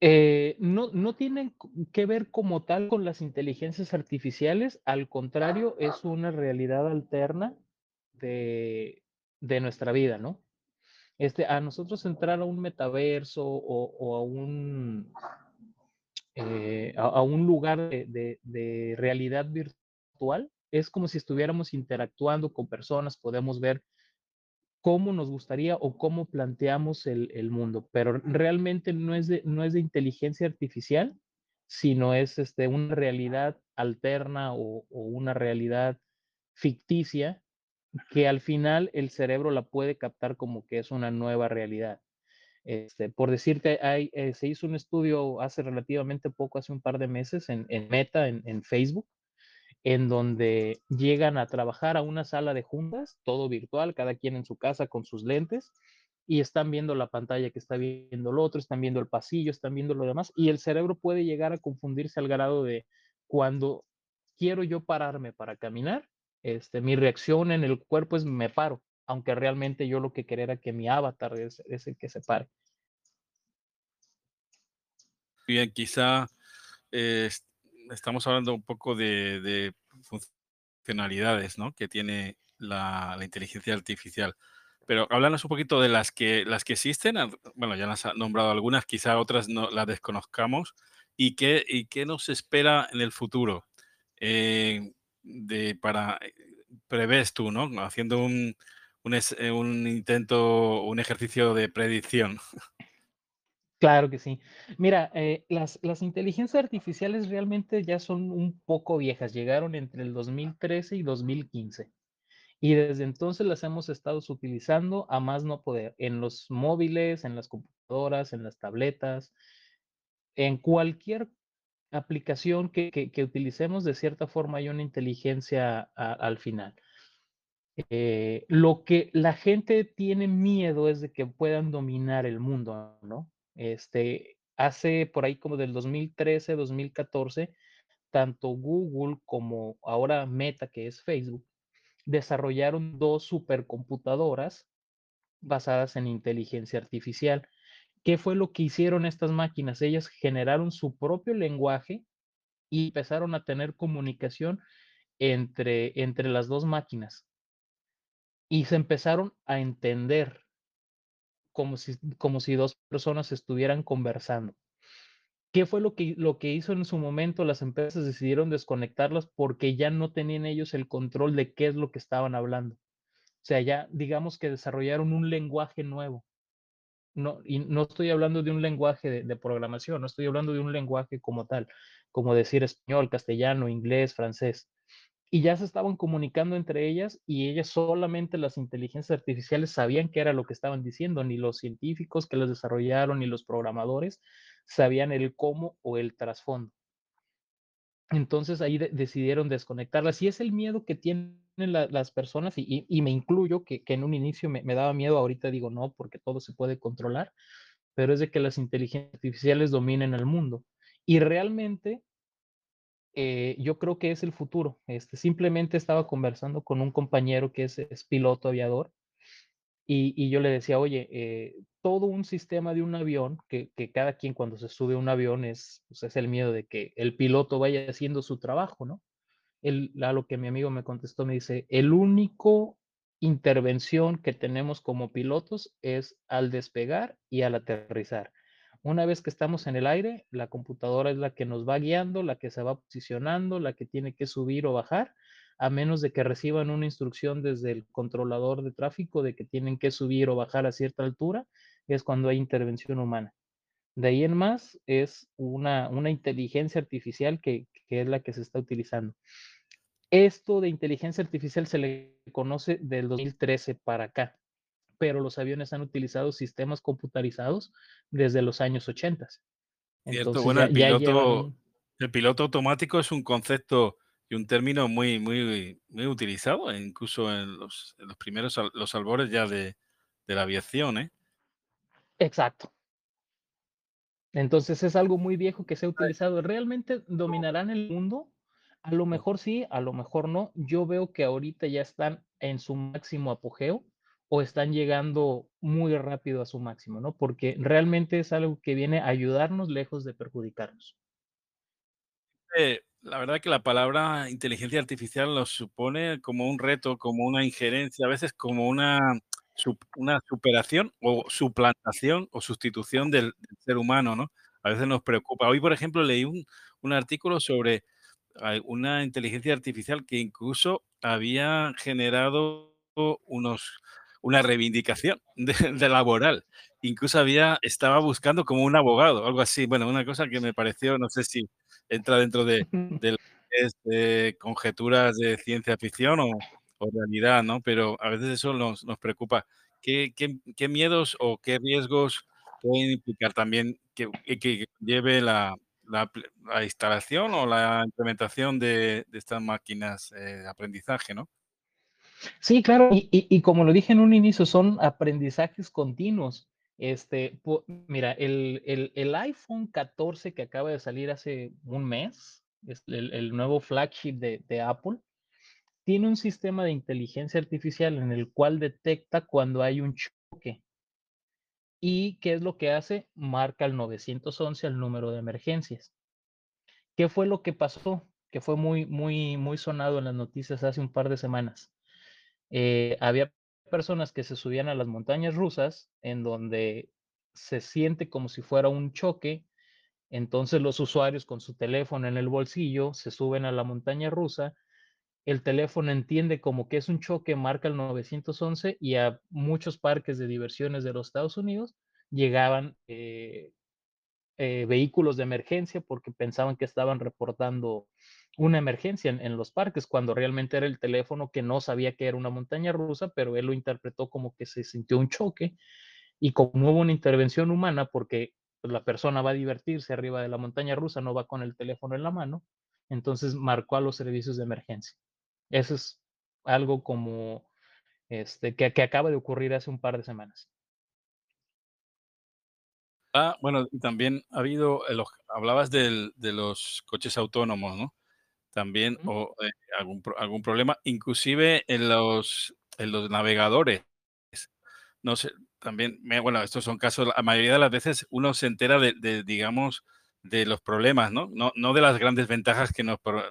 Eh, no, no tienen que ver como tal con las inteligencias artificiales, al contrario, es una realidad alterna de, de nuestra vida, ¿no? Este, a nosotros entrar a un metaverso o, a, un, eh, a, un lugar de, de, de realidad virtual es como si estuviéramos interactuando con personas, podemos ver cómo nos gustaría o cómo planteamos el, el, mundo, pero realmente no es, de, no es de inteligencia artificial, sino es este, una realidad alterna o, o una realidad ficticia que al final el cerebro la puede captar como que es una nueva realidad. Este, por decirte, hay, eh, se hizo un estudio hace relativamente poco, hace un par de meses, en, Meta, en Facebook, en donde llegan a trabajar a una sala de juntas, todo virtual, cada quien en su casa con sus lentes, y están viendo la pantalla que está viendo el otro, están viendo el pasillo, están viendo lo demás, y el cerebro puede llegar a confundirse al grado de cuando quiero yo pararme para caminar, este, mi reacción en el cuerpo es me paro, aunque realmente yo lo que quería era que mi avatar es, el que se pare. Bien, quizá eh, estamos hablando un poco de, de funcionalidades que tiene la, inteligencia artificial. Pero háblanos un poquito de las que, las que existen. Bueno, ya las has nombrado algunas, quizá otras no las desconozcamos. ¿Y qué, y qué nos espera en el futuro? Eh, de, para, prevés tú, ¿no? Haciendo un, un, un intento, un ejercicio de predicción. [laughs] Claro que sí. Mira, eh, las, las inteligencias artificiales realmente ya son un poco viejas, llegaron entre el 2013 y 2015. Y desde entonces las hemos estado utilizando a más no poder, en los móviles, en las computadoras, en las tabletas, en cualquier aplicación que, que, utilicemos, de cierta forma hay una inteligencia al final. Eh, lo que la gente tiene miedo es de que puedan dominar el mundo, ¿no? Este, hace por ahí como del 2013, 2014, tanto Google como ahora Meta, que es Facebook, desarrollaron dos supercomputadoras basadas en inteligencia artificial. ¿Qué fue lo que hicieron estas máquinas? Ellas generaron su propio lenguaje y empezaron a tener comunicación entre, entre las dos máquinas. Y se empezaron a entender como si, como si dos personas estuvieran conversando. ¿Qué fue lo que, lo que hizo en su momento? Las empresas decidieron desconectarlas porque ya no tenían ellos el control de qué es lo que estaban hablando. O sea, ya digamos que desarrollaron un lenguaje nuevo. No, y no estoy hablando de un lenguaje de, de programación, no estoy hablando de un lenguaje como tal, como decir español, castellano, inglés, francés y ya se estaban comunicando entre ellas y ellas solamente las inteligencias artificiales sabían qué era lo que estaban diciendo, ni los científicos que las desarrollaron ni los programadores sabían el cómo o el trasfondo. Entonces ahí de decidieron desconectarlas y es el miedo que tienen la, las personas y, y, y, me incluyo, que, que en un inicio me, me, daba miedo, ahorita digo no, porque todo se puede controlar, pero es de que las inteligencias artificiales dominen el mundo. Y realmente eh, yo creo que es el futuro. Este, simplemente estaba conversando con un compañero que es, piloto aviador y, yo le decía, oye, eh, todo un sistema de un avión, que, que, cada quien cuando se sube a un avión es, pues es el miedo de que el piloto vaya haciendo su trabajo, ¿no? El, a lo que mi amigo me contestó, me dice, el único intervención que tenemos como pilotos es al despegar y al aterrizar. Una vez que estamos en el aire, la computadora es la que nos va guiando, la que se va posicionando, la que tiene que subir o bajar, a menos de que reciban una instrucción desde el controlador de tráfico de que tienen que subir o bajar a cierta altura, es cuando hay intervención humana. De ahí en más es una, una inteligencia artificial que, que es la que se está utilizando. Esto de inteligencia artificial se le conoce del 2013 para acá pero los aviones han utilizado sistemas computarizados desde los años 80. Cierto, bueno, ya, el, piloto, ya llevan... el piloto automático es un concepto y un término muy, muy, muy utilizado, incluso en los, en los primeros los albores ya de, de la aviación, ¿eh? Exacto. Entonces es algo muy viejo que se ha utilizado. ¿Realmente dominarán el mundo? A lo mejor sí, a lo mejor no. Yo veo que ahorita ya están en su máximo apogeo o están llegando muy rápido a su máximo, ¿no? Porque realmente es algo que viene a ayudarnos lejos de perjudicarnos. Eh, la verdad que la palabra inteligencia artificial nos supone como un reto, como una injerencia, a veces como una, una superación o suplantación o sustitución del, del, ser humano, ¿no? A veces nos preocupa. Hoy, por ejemplo, leí un, un artículo sobre una inteligencia artificial que incluso había generado unos una reivindicación [laughs] de, de, laboral. Incluso había, estaba buscando como un abogado, algo así. Bueno, una cosa que me pareció, no sé si entra dentro de, de, de conjeturas de ciencia ficción o, o, realidad, ¿no? Pero a veces eso nos, nos preocupa. ¿Qué, ¿Qué, qué, miedos o qué riesgos pueden implicar también que, que lleve la, la, la, instalación o la implementación de, de estas máquinas eh, de aprendizaje, ¿no? Sí, claro, y, como lo dije en un inicio, son aprendizajes continuos. Este, mira, el, el, el, iPhone 14 que acaba de salir hace un mes, es el, el nuevo flagship de, de, Apple, tiene un sistema de inteligencia artificial en el cual detecta cuando hay un choque. ¿Y qué es lo que hace? Marca el 911 al número de emergencias. ¿Qué fue lo que pasó? Que fue muy, muy, muy sonado en las noticias hace un par de semanas eh, había personas que se subían a las montañas rusas en donde se siente como si fuera un choque. Entonces los usuarios con su teléfono en el bolsillo se suben a la montaña rusa. El teléfono entiende como que es un choque, marca el 911 y a muchos parques de diversiones de los Estados Unidos llegaban eh, eh, vehículos de emergencia porque pensaban que estaban reportando una emergencia en, los parques, cuando realmente era el teléfono que no sabía que era una montaña rusa, pero él lo interpretó como que se sintió un choque y como hubo una intervención humana, porque pues, la persona va a divertirse arriba de la montaña rusa, no va con el teléfono en la mano, entonces marcó a los servicios de emergencia. Eso es algo como este, que acaba de ocurrir hace un par de semanas. Ah, bueno, también ha habido, eh, los, hablabas del, de los coches autónomos, ¿no? También, o eh, algún, pro- algún problema, inclusive en los, en los navegadores. No sé, también, me- bueno, estos son casos, la mayoría de las veces uno se entera de, de, digamos, de los problemas, ¿no? No, no de las grandes ventajas que nos, pro-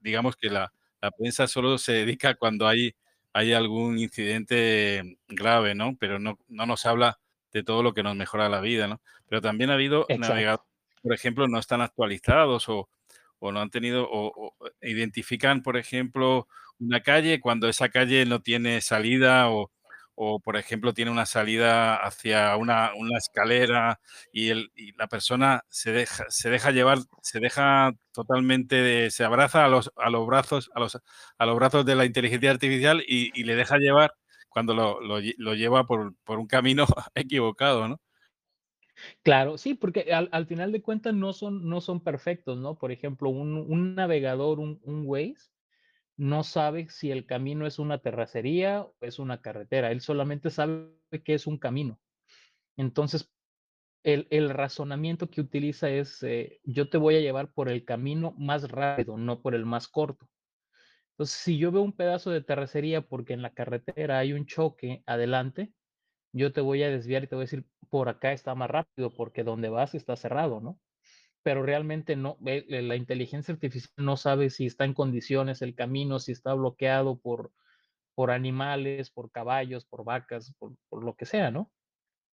digamos que la, la prensa solo se dedica cuando hay, hay algún incidente grave, ¿no? Pero no, no nos habla de todo lo que nos mejora la vida, ¿no? Pero también ha habido navegadores, por ejemplo, no están actualizados o, o no han tenido, o, o identifican, por ejemplo, una calle cuando esa calle no tiene salida o, o, por ejemplo, tiene una salida hacia una, una escalera y, el, y, la persona se deja, se deja llevar, se deja totalmente, de, se abraza a los, a los brazos, a los, a los brazos de la inteligencia artificial y, y le deja llevar cuando lo, lo, lleva por, por, un camino [laughs] equivocado, ¿no? Claro, sí, porque al, al, final de cuentas no son, no son perfectos, ¿no? Por ejemplo, un, un navegador, un, un Waze, no sabe si el camino es una terracería o es una carretera. Él solamente sabe que es un camino. Entonces, el, el razonamiento que utiliza es, eh, yo te voy a llevar por el camino más rápido, no por el más corto. Entonces, si yo veo un pedazo de terracería porque en la carretera hay un choque adelante, yo te voy a desviar y te voy a decir, por acá está más rápido porque donde vas está cerrado, ¿no? Pero realmente no, la inteligencia artificial no sabe si está en condiciones el camino, si está bloqueado por, por animales, por caballos, por vacas, por, por lo que sea, ¿no?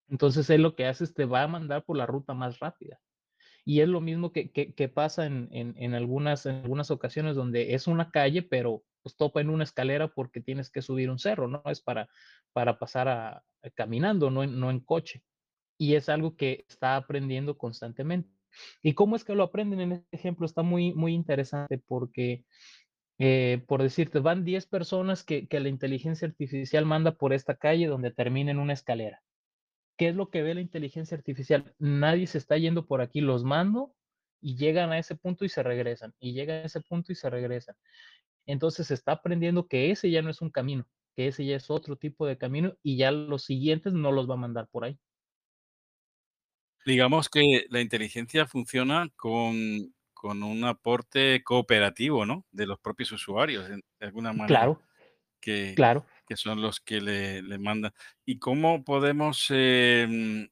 Entonces él lo que hace es te va a mandar por la ruta más rápida. Y es lo mismo que, que, pasa en, en, en, algunas, en algunas ocasiones donde es una calle, pero pues topa en una escalera porque tienes que subir un cerro, ¿no? Es para, para pasar a, a caminando, no en, no en coche. Y es algo que está aprendiendo constantemente. ¿Y cómo es que lo aprenden? En este ejemplo está muy, muy interesante porque, eh, por decirte, van 10 personas que, que la inteligencia artificial manda por esta calle donde termina en una escalera ¿Qué es lo que ve la inteligencia artificial? Nadie se está yendo por aquí, los mando y llegan a ese punto y se regresan, y llegan a ese punto y se regresan. Entonces se está aprendiendo que ese ya no es un camino, que ese ya es otro tipo de camino y ya los siguientes no los va a mandar por ahí. Digamos que la inteligencia funciona con, con un aporte cooperativo, ¿no? De los propios usuarios, de alguna manera, Claro, que, claro. Son los que le, le mandan. ¿Y cómo podemos em,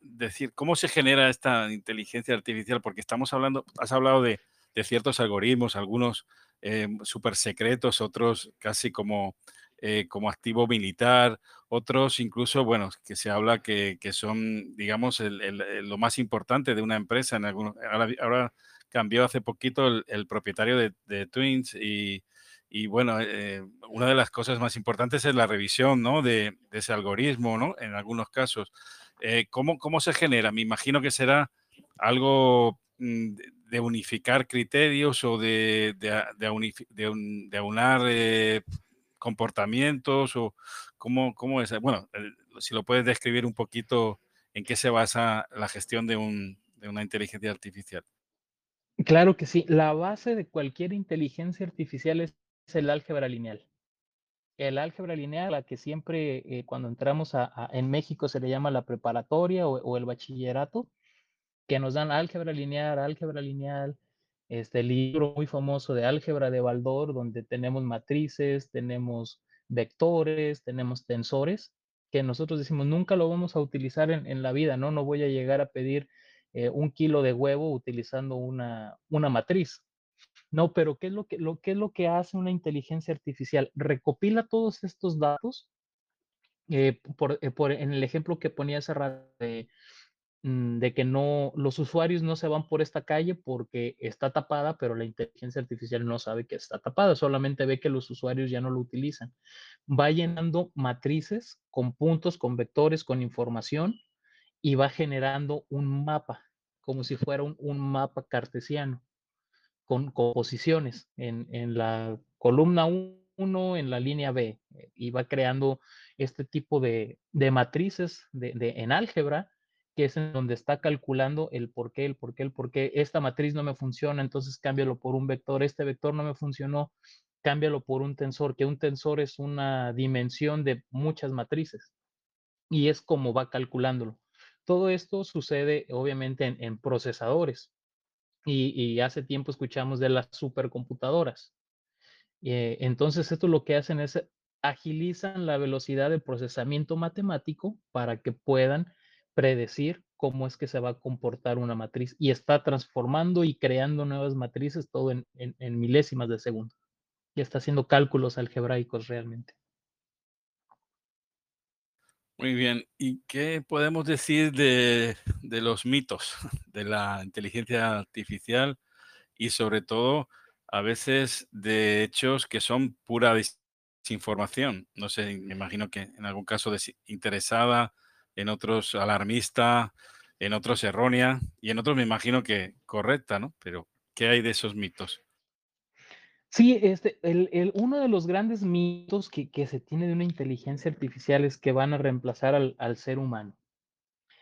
decir, cómo se genera esta inteligencia artificial? Porque estamos hablando, has hablado de, de ciertos algoritmos, algunos em, súper secretos, otros casi como, eh, como activo militar, otros incluso, bueno, que se habla que, que son, digamos, el- el- lo más importante de una empresa. En algunos, ahora, ahora cambió hace poquito el, el propietario de, de Twins y, y bueno, eh, una de las cosas más importantes es la revisión, ¿no? de, ese algoritmo, ¿no? En algunos casos. Eh, ¿cómo, ¿Cómo se genera? Me imagino que será algo mm, de unificar criterios o de, de, de aunar eh, comportamientos o cómo, cómo es. Bueno, si lo puedes describir un poquito en qué se basa la gestión de, un, de una inteligencia artificial. Claro que sí. La base de cualquier inteligencia artificial es el álgebra lineal. El álgebra lineal, la que siempre eh, cuando entramos a, a- en México se le llama la preparatoria o, o el bachillerato, que nos dan álgebra lineal, álgebra lineal, este libro muy famoso de álgebra de Baldor, donde tenemos matrices, tenemos vectores, tenemos tensores, que nosotros decimos nunca lo vamos a utilizar en, en la vida, ¿no? No voy a llegar a pedir eh, un kilo de huevo utilizando una, una matriz. No, pero ¿qué es, lo que, lo, ¿qué es lo que hace una inteligencia artificial? Recopila todos estos datos, eh, por, eh, por, en el ejemplo que ponía hace rato de, mm, de que no, los usuarios no se van por esta calle porque está tapada, pero la inteligencia artificial no sabe que está tapada, solamente ve que los usuarios ya no lo utilizan. Va llenando matrices con puntos, con vectores, con información y va generando un mapa, como si fuera un, un mapa cartesiano con, con posiciones en, en la columna 1, en la línea B, eh, y va creando este tipo de, de matrices de, en álgebra, que es en donde está calculando el por qué, el por qué, el por qué. Esta matriz no me funciona, entonces cámbialo por un vector. Este vector no me funcionó, cámbialo por un tensor, que un tensor es una dimensión de muchas matrices. Y es como va calculándolo. Todo esto sucede obviamente en, en procesadores y, hace tiempo escuchamos de las supercomputadoras. Eh, entonces, esto lo que hacen es agilizan la velocidad de procesamiento matemático para que puedan predecir cómo es que se va a comportar una matriz y está transformando y creando nuevas matrices todo en, en milésimas de segundo. Y está haciendo cálculos algebraicos realmente. Muy bien. ¿Y qué podemos decir de, de, los mitos [laughs] de la inteligencia artificial y sobre todo a veces de hechos que son pura desinformación? No sé, me imagino que en algún caso desinteresada, en otros alarmista, en otros errónea y en otros me imagino que correcta, ¿no? Pero ¿qué hay de esos mitos? Sí, este, el, el, uno de los grandes mitos que, que, se tiene de una inteligencia artificial es que van a reemplazar al, al, ser humano.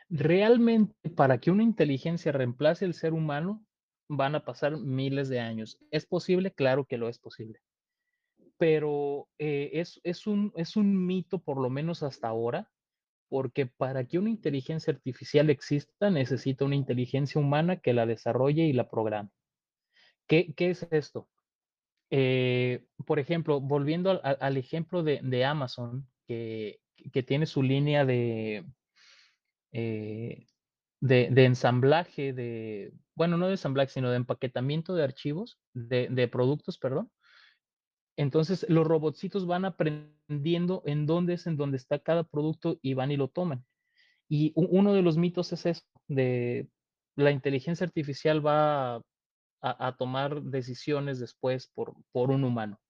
Realmente, para que una inteligencia reemplace al ser humano, van a pasar miles de años. ¿Es posible? Claro que lo es posible. Pero eh, es, es, un, es un mito, por lo menos hasta ahora, porque para que una inteligencia artificial exista necesita una inteligencia humana que la desarrolle y la programe. ¿Qué, qué es esto? Eh, por ejemplo, volviendo al, al ejemplo de, de Amazon, que, que, tiene su línea de, eh, de, de, ensamblaje, de, bueno, no de ensamblaje, sino de empaquetamiento de archivos, de, de productos, perdón. Entonces, los robotcitos van aprendiendo en dónde es en dónde está cada producto y van y lo toman. Y uno de los mitos es eso, de la inteligencia artificial va a, tomar decisiones después por, por un humano.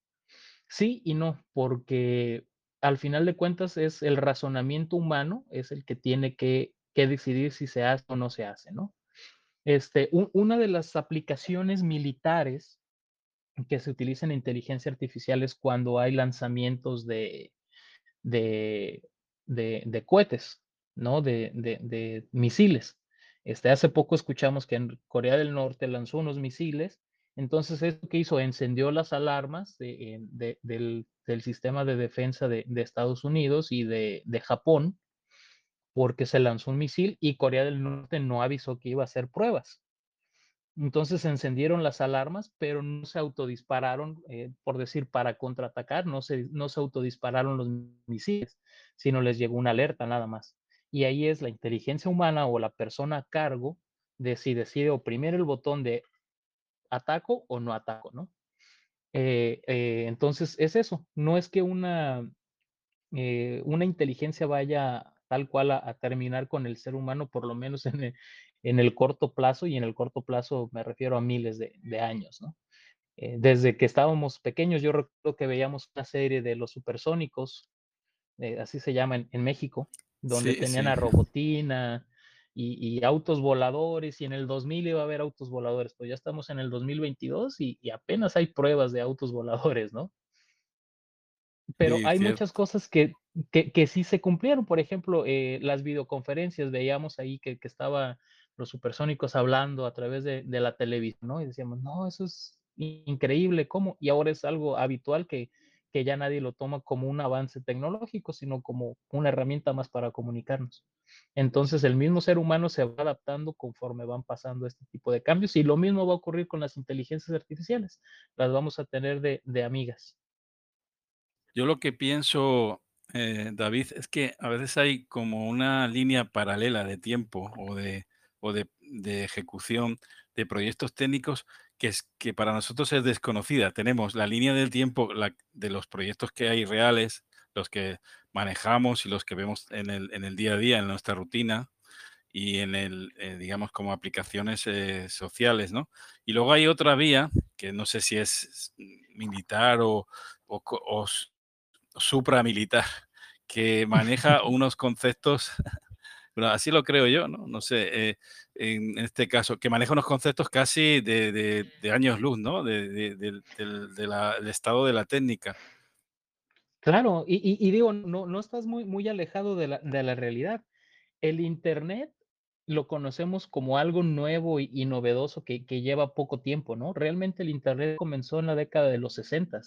Sí y no, porque al final de cuentas es el razonamiento humano, es el que tiene que, que decidir si se hace o no se hace, ¿no? Este, un, una de las aplicaciones militares que se utilizan en inteligencia artificial es cuando hay lanzamientos de, de, de, de cohetes, ¿no? De, de, misiles. Este, hace poco escuchamos que Corea del Norte lanzó unos misiles, entonces esto que hizo encendió las alarmas del, del, sistema de defensa de, Estados Unidos y de, Japón, porque se lanzó un misil y Corea del Norte no avisó que iba a hacer pruebas. Entonces se encendieron las alarmas, pero no se autodispararon, eh, por decir, para contraatacar, no se, no se autodispararon los misiles, sino les llegó una alerta nada más. Y ahí es la inteligencia humana o la persona a cargo de si decide oprimir el botón de ataco o no ataco, ¿no? Eh, eh, entonces es eso, no es que una, eh, una inteligencia vaya tal cual a, terminar con el ser humano, por lo menos en el, en el corto plazo, y en el corto plazo me refiero a miles de, años, ¿no? Desde que estábamos pequeños, yo recuerdo que veíamos una serie de los supersónicos, así se llama en México, donde sí, tenían sí. a Robotina y, y, autos voladores, y en el 2000 iba a haber autos voladores, pues ya estamos en el 2022 y, y apenas hay pruebas de autos voladores, ¿no? Pero Sí, hay cierto. muchas cosas que, que, que sí se cumplieron. Por ejemplo, eh, las videoconferencias, veíamos ahí que, que estaba los supersónicos hablando a través de, de, la televisión, ¿no? Y decíamos, no, eso es increíble, ¿cómo? Y ahora es algo habitual que, que ya nadie lo toma como un avance tecnológico, sino como una herramienta más para comunicarnos. Entonces, el mismo ser humano se va adaptando conforme van pasando este tipo de cambios y lo mismo va a ocurrir con las inteligencias artificiales. Las vamos a tener de, de amigas. Yo lo que pienso, eh, David, es que a veces hay como una línea paralela de tiempo o de, o de, de ejecución de proyectos técnicos que, es, que para nosotros es desconocida. Tenemos la línea del tiempo la, de los proyectos que hay reales, los que manejamos y los que vemos en el, en el día a día, en nuestra rutina y en el, eh, digamos, como aplicaciones eh, sociales, ¿no? Y luego hay otra vía, que no sé si es militar o, o, o supramilitar, que [laughs] maneja unos conceptos, bueno, así lo creo yo, ¿no? No sé, eh, en este caso, que maneja unos conceptos casi de, de, de años luz, ¿no? De, de, de la, del estado de la técnica. Claro, y, y, y digo, no, no estás muy, muy alejado de la, de la realidad. El Internet lo conocemos como algo nuevo y, y novedoso que, que, lleva poco tiempo, ¿no? Realmente el Internet comenzó en la década de los 60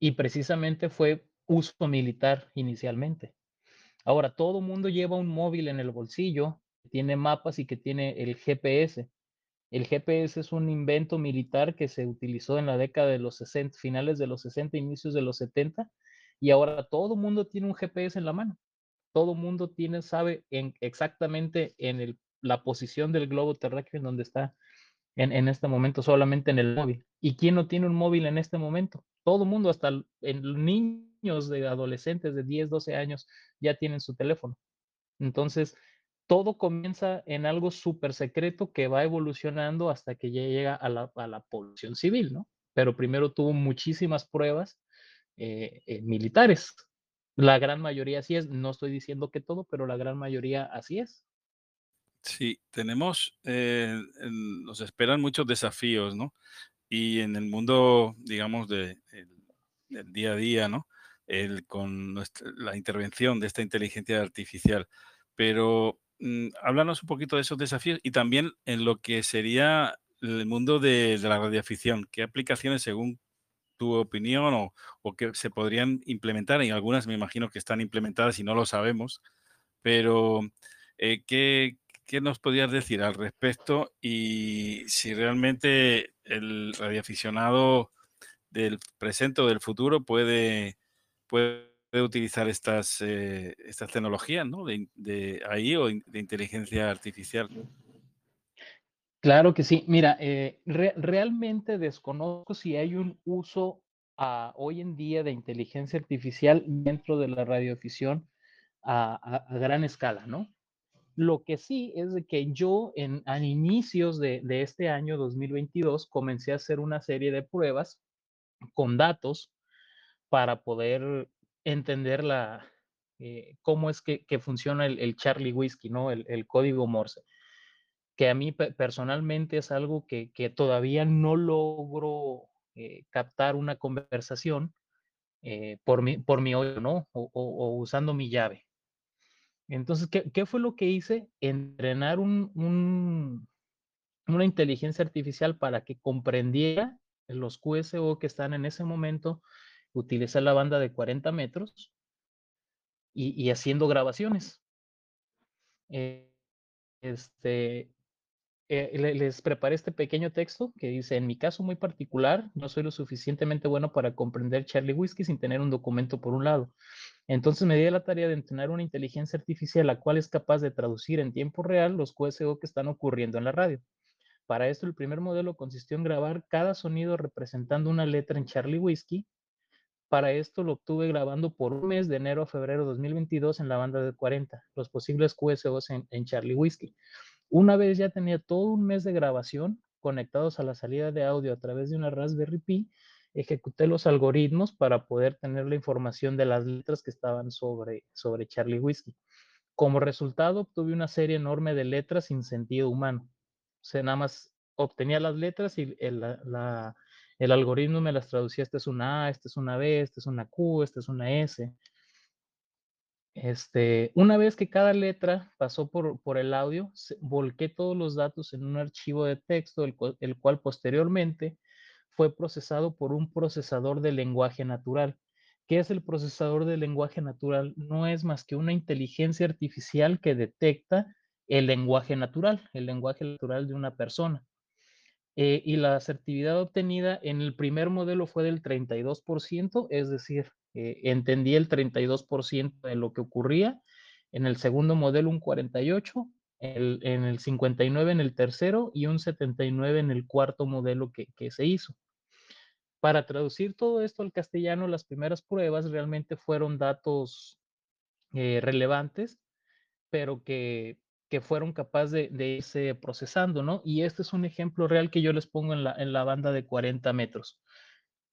y precisamente fue uso militar inicialmente. Ahora, todo mundo lleva un móvil en el bolsillo, tiene mapas y que tiene el GPS. El GPS es un invento militar que se utilizó en la década de los 60, finales de los 60, inicios de los 70, y ahora todo mundo tiene un GPS en la mano. Todo mundo tiene, sabe en, exactamente en la posición del globo terráqueo en donde está en, en, este momento, solamente en el móvil. ¿Y quién no tiene un móvil en este momento? Todo mundo, hasta en niños de adolescentes de 10, 12 años, ya tienen su teléfono. Entonces, todo comienza en algo súper secreto que va evolucionando hasta que ya llega a la, a la población civil, ¿no? Pero primero tuvo muchísimas pruebas eh, eh, militares. La gran mayoría así es, no estoy diciendo que todo, pero la gran mayoría así es. Sí, tenemos, eh, nos esperan muchos desafíos, ¿no? Y en el mundo, digamos, de, el, del día a día, ¿no? Con la intervención de esta inteligencia artificial. Pero mm, háblanos un poquito de esos desafíos y también en lo que sería el mundo de, de la radioafición. ¿Qué aplicaciones, según tu opinión o, o que se podrían implementar, y algunas me imagino que están implementadas y no lo sabemos, pero eh, ¿qué, ¿qué, nos podrías decir al respecto? Y si realmente el radioaficionado del presente o del futuro puede, puede utilizar estas, eh, estas tecnologías ¿no? de, ahí o de inteligencia artificial. Claro que sí. Mira, eh, re realmente desconozco si hay un uso ah, hoy en día de inteligencia artificial dentro de la radioafición a, gran escala, ¿no? Lo que sí es que yo en, a inicios de, este año 2022 comencé a hacer una serie de pruebas con datos para poder entender la, eh, cómo es que, funciona el, Charlie Whiskey, ¿no? El, código Morse que a mí personalmente es algo que, que todavía no logro eh, captar una conversación eh, por, mi, por mi ¿no? O, usando mi llave. Entonces, ¿qué, ¿qué, fue lo que hice? Entrenar un, un, una inteligencia artificial para que comprendiera los QSO que están en ese momento, utilizar la banda de 40 metros y, y haciendo grabaciones. Eh, este, eh, les preparé este pequeño texto que dice, en mi caso muy particular, no soy lo suficientemente bueno para comprender Charlie Whiskey sin tener un documento por un lado. Entonces me di la tarea de entrenar una inteligencia artificial la cual es capaz de traducir en tiempo real los QSO que están ocurriendo en la radio. Para esto el primer modelo consistió en grabar cada sonido representando una letra en Charlie Whiskey. Para esto lo obtuve grabando por un mes de enero a febrero de 2022 en la banda de 40, los posibles QSOs en, en Charlie Whiskey. Una vez ya tenía todo un mes de grabación conectados a la salida de audio a través de una Raspberry Pi, ejecuté los algoritmos para poder tener la información de las letras que estaban sobre, sobre Charlie Whiskey. Como resultado, obtuve una serie enorme de letras sin sentido humano. O sea, nada más obtenía las letras y el, el algoritmo me las traducía, esta es una A, esta es una B, esta es una Q, esta es una S. Este, una vez que cada letra pasó por, por el audio, volqué todos los datos en un archivo de texto, el, cual posteriormente fue procesado por un procesador de lenguaje natural. ¿Qué es el procesador de lenguaje natural? No es más que una inteligencia artificial que detecta el lenguaje natural, el lenguaje natural de una persona. Eh, y la asertividad obtenida en el primer modelo fue del 32%, es decir, eh, entendí el 32% de lo que ocurría. En el segundo modelo un 48%, el, en el 59% en el tercero y un 79% en el cuarto modelo que, que se hizo. Para traducir todo esto al castellano, las primeras pruebas realmente fueron datos eh, relevantes, pero que, que fueron capaces de, de, irse procesando, ¿no? Y este es un ejemplo real que yo les pongo en la, en la banda de 40 metros.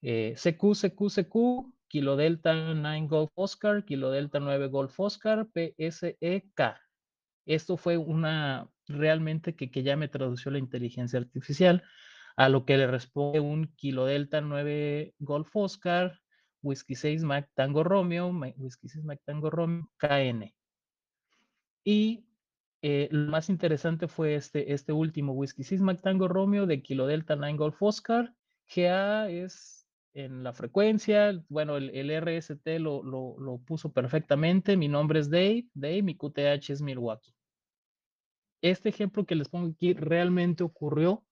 Eh, CQ, CQ, CQ, Kilo Delta 9 Golf Oscar, Kilo Delta 9 Golf Oscar, PSEK. Esto fue una realmente que, que ya me tradució la inteligencia artificial, a lo que le responde un Kilo Delta 9 Golf Oscar, Whisky 6 Mac Tango Romeo, Whisky 6 Mac Tango Romeo, KN. Y eh, lo más interesante fue este, este último Whisky 6 Mac Tango Romeo de Kilo Delta 9 Golf Oscar. GA es en la frecuencia, bueno, el, el RST lo, lo, puso perfectamente, mi nombre es Dave, Dave, mi QTH es Milwaukee. Este ejemplo que les pongo aquí realmente ocurrió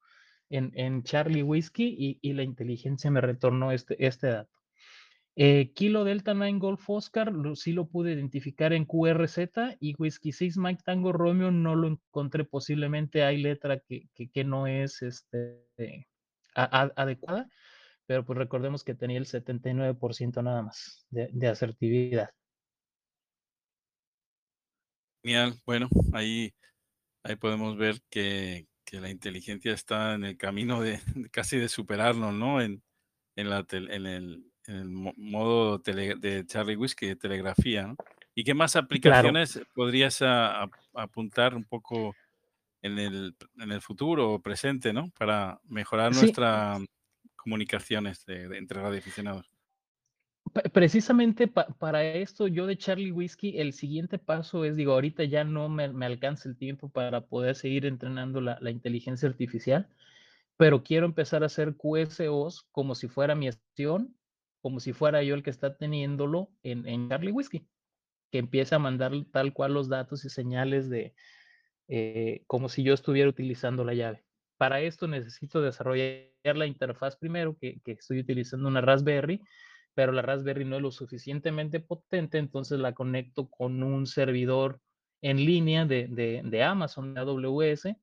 en, en Charlie Whiskey y, y, la inteligencia me retornó este, este dato. Eh, Kilo Delta 9 Golf Oscar lo, sí lo pude identificar en QRZ y Whiskey 6 Mike Tango Romeo no lo encontré, posiblemente hay letra que, que, que no es este, adecuada pero pues recordemos que tenía el 79% nada más de, de, asertividad. Genial, bueno, ahí, ahí podemos ver que, que, la inteligencia está en el camino de, de casi de superarnos, ¿no? En, en, la, en, el, en el, modo tele, de Charlie Whiskey, de telegrafía, ¿no? ¿Y qué más aplicaciones claro. podrías a, a, apuntar un poco en el, en el futuro o presente, ¿no? Para mejorar sí. nuestra comunicaciones de, de, entre radioaficionados. Precisamente pa para esto, yo de Charlie Whiskey, el siguiente paso es, digo, ahorita ya no me, alcanza el tiempo para poder seguir entrenando la, inteligencia artificial, pero quiero empezar a hacer QSOs como si fuera mi estación, como si fuera yo el que está teniéndolo en, en Charlie Whiskey, que empiece a mandar tal cual los datos y señales de eh, como si yo estuviera utilizando la llave. Para esto necesito desarrollar la interfaz primero, que, estoy utilizando una Raspberry, pero la Raspberry no es lo suficientemente potente, entonces la conecto con un servidor en línea de, Amazon, AWS,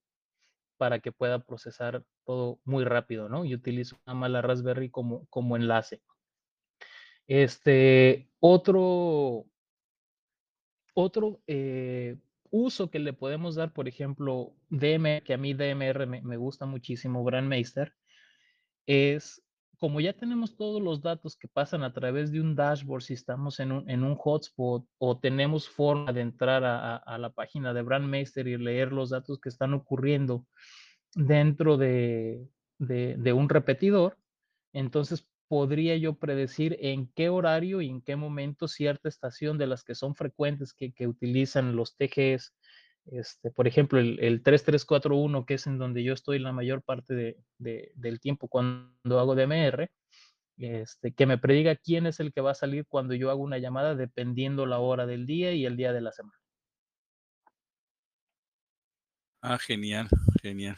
para que pueda procesar todo muy rápido, ¿no? Y utilizo nada más la Raspberry como, como enlace. Este, otro, otro eh, uso que le podemos dar, por ejemplo, DM, que a mí DMR me, me gusta muchísimo, Brandmeister, es como ya tenemos todos los datos que pasan a través de un dashboard, si estamos en un, en un hotspot o tenemos forma de entrar a, la página de Brandmeister y leer los datos que están ocurriendo dentro de, de, de un repetidor, entonces podría yo predecir en qué horario y en qué momento cierta estación de las que son frecuentes que, utilizan los TGs, este, por ejemplo, el, el, 3341, que es en donde yo estoy la mayor parte de, de, del tiempo cuando hago DMR, este, que me prediga quién es el que va a salir cuando yo hago una llamada dependiendo la hora del día y el día de la semana. Ah, genial, genial.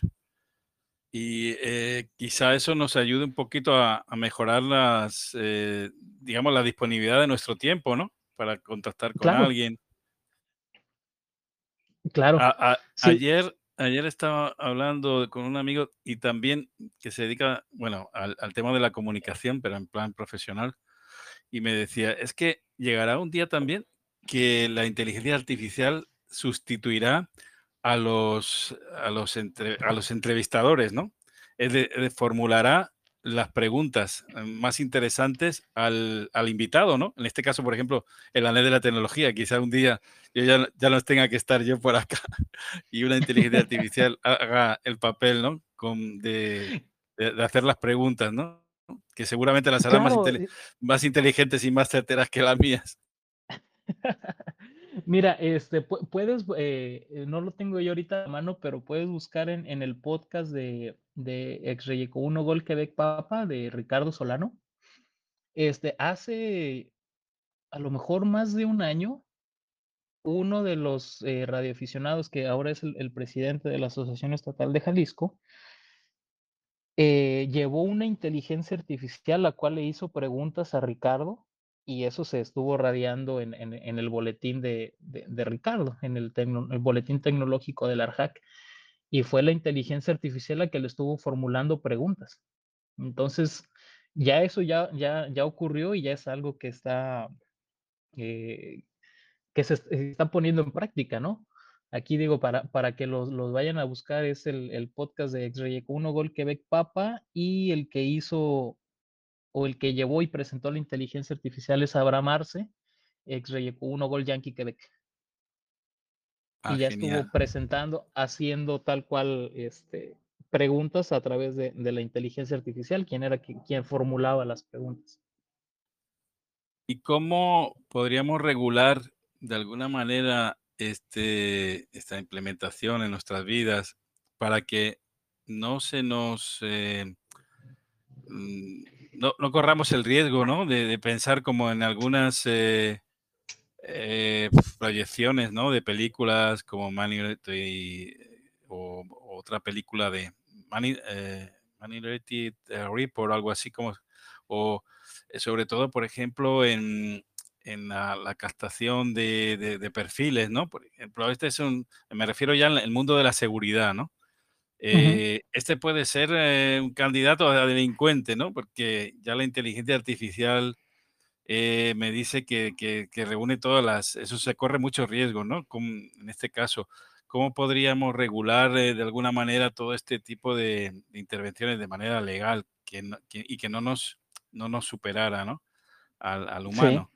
Y eh, quizá eso nos ayude un poquito a, a mejorar las, eh, digamos, la disponibilidad de nuestro tiempo, ¿no? Para contactar con Claro, alguien. claro, A- a- sí, ayer, ayer estaba hablando con un amigo y también que se dedica, bueno, al, al tema de la comunicación, pero en plan profesional, y me decía, es que llegará un día también que la inteligencia artificial sustituirá a los, a los, entre- a los entrevistadores, ¿no? Es de- formulará las preguntas eh, más interesantes al, al invitado, ¿no? En este caso, por ejemplo, el anel de la tecnología. Quizá un día yo ya, ya no tenga que estar yo por acá [laughs] y una inteligencia artificial haga el papel, ¿no? Con, de, de- de hacer las preguntas, ¿no? Que seguramente las hará más, más inteligentes y más certeras que las mías. [laughs] Mira, este, pu- puedes, eh, eh, no lo tengo yo ahorita a mano, pero puedes buscar en, en el podcast de, de Ex Rey con uno Gol Quebec Papa de Ricardo Solano. Este, hace a lo mejor más de un año, uno de los eh, radioaficionados, que ahora es el, presidente de la Asociación Estatal de Jalisco, llevó una inteligencia artificial la cual le hizo preguntas a Ricardo y eso se estuvo radiando en, en- el boletín de, de- Ricardo, en el, tecno- el boletín tecnológico del ARJAC. Y fue la inteligencia artificial la que le estuvo formulando preguntas. Entonces, ya eso ya, ya, ya ocurrió y ya es algo que está, eh, que se est- está poniendo en práctica, ¿no? Aquí digo, para, para que los, los vayan a buscar, es el, el podcast de X-Ray Uno Gol Quebec Papa y el que hizo o el que llevó y presentó la inteligencia artificial es Abraham Arce, X-Ray Uno Gol Yankee Quebec. Ah, Y ya genial. estuvo presentando, haciendo tal cual este, preguntas a través de, de la inteligencia artificial, quien era qui- quien formulaba las preguntas. ¿Y cómo podríamos regular de alguna manera este, esta implementación en nuestras vidas para que no se nos, eh, mm, no, no corramos el riesgo, ¿no? De, de pensar como en algunas eh, eh, proyecciones, ¿no? De películas como Minority o, o otra película de Mani- eh, Minority Report algo así como, o eh, sobre todo, por ejemplo, en, en la, la captación de, de- de perfiles, ¿no? Por ejemplo, este es un, me refiero ya al mundo de la seguridad, ¿no? Eh, este puede ser eh, un candidato a delincuente, ¿no? Porque ya la inteligencia artificial eh, me dice que, que- que reúne todas las, eso se corre mucho riesgo, ¿no? En este caso, ¿cómo podríamos regular de alguna manera todo este tipo de, de intervenciones de manera legal que no- que- y que no nos, no nos superara, ¿no? Al, al Sí.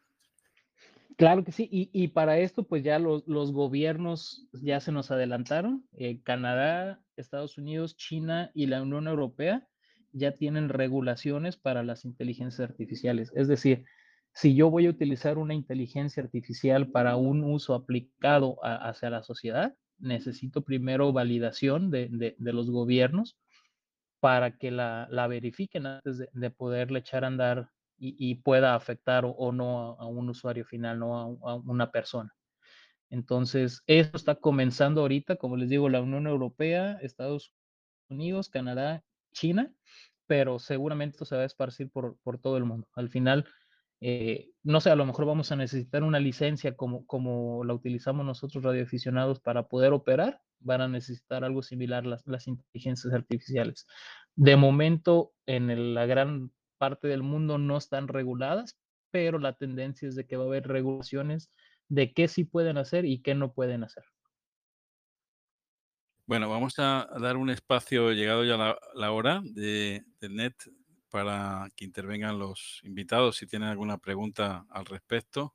Claro que sí, y, para esto pues ya los, gobiernos ya se nos adelantaron. eh, Canadá, Estados Unidos, China y la Unión Europea ya tienen regulaciones para las inteligencias artificiales. Es decir, si yo voy a utilizar una inteligencia artificial para un uso aplicado hacia la sociedad, necesito primero validación de, de- de los gobiernos para que la, verifiquen antes de, poderle echar a andar y, pueda afectar o, no a, un usuario final, no a, una persona. Entonces, eso está comenzando ahorita, como les digo, la Unión Europea, Estados Unidos, Canadá, China, pero seguramente esto se va a esparcir por, todo el mundo. Al final, eh, no sé, a lo mejor vamos a necesitar una licencia como, como la utilizamos nosotros radioaficionados para poder operar, van a necesitar algo similar las, las inteligencias artificiales. De momento, en la gran parte del mundo no están reguladas, pero la tendencia es de que va a haber regulaciones de qué sí pueden hacer y qué no pueden hacer. Bueno, vamos a dar un espacio, llegado ya la, hora de, de NET, para que intervengan los invitados si tienen alguna pregunta al respecto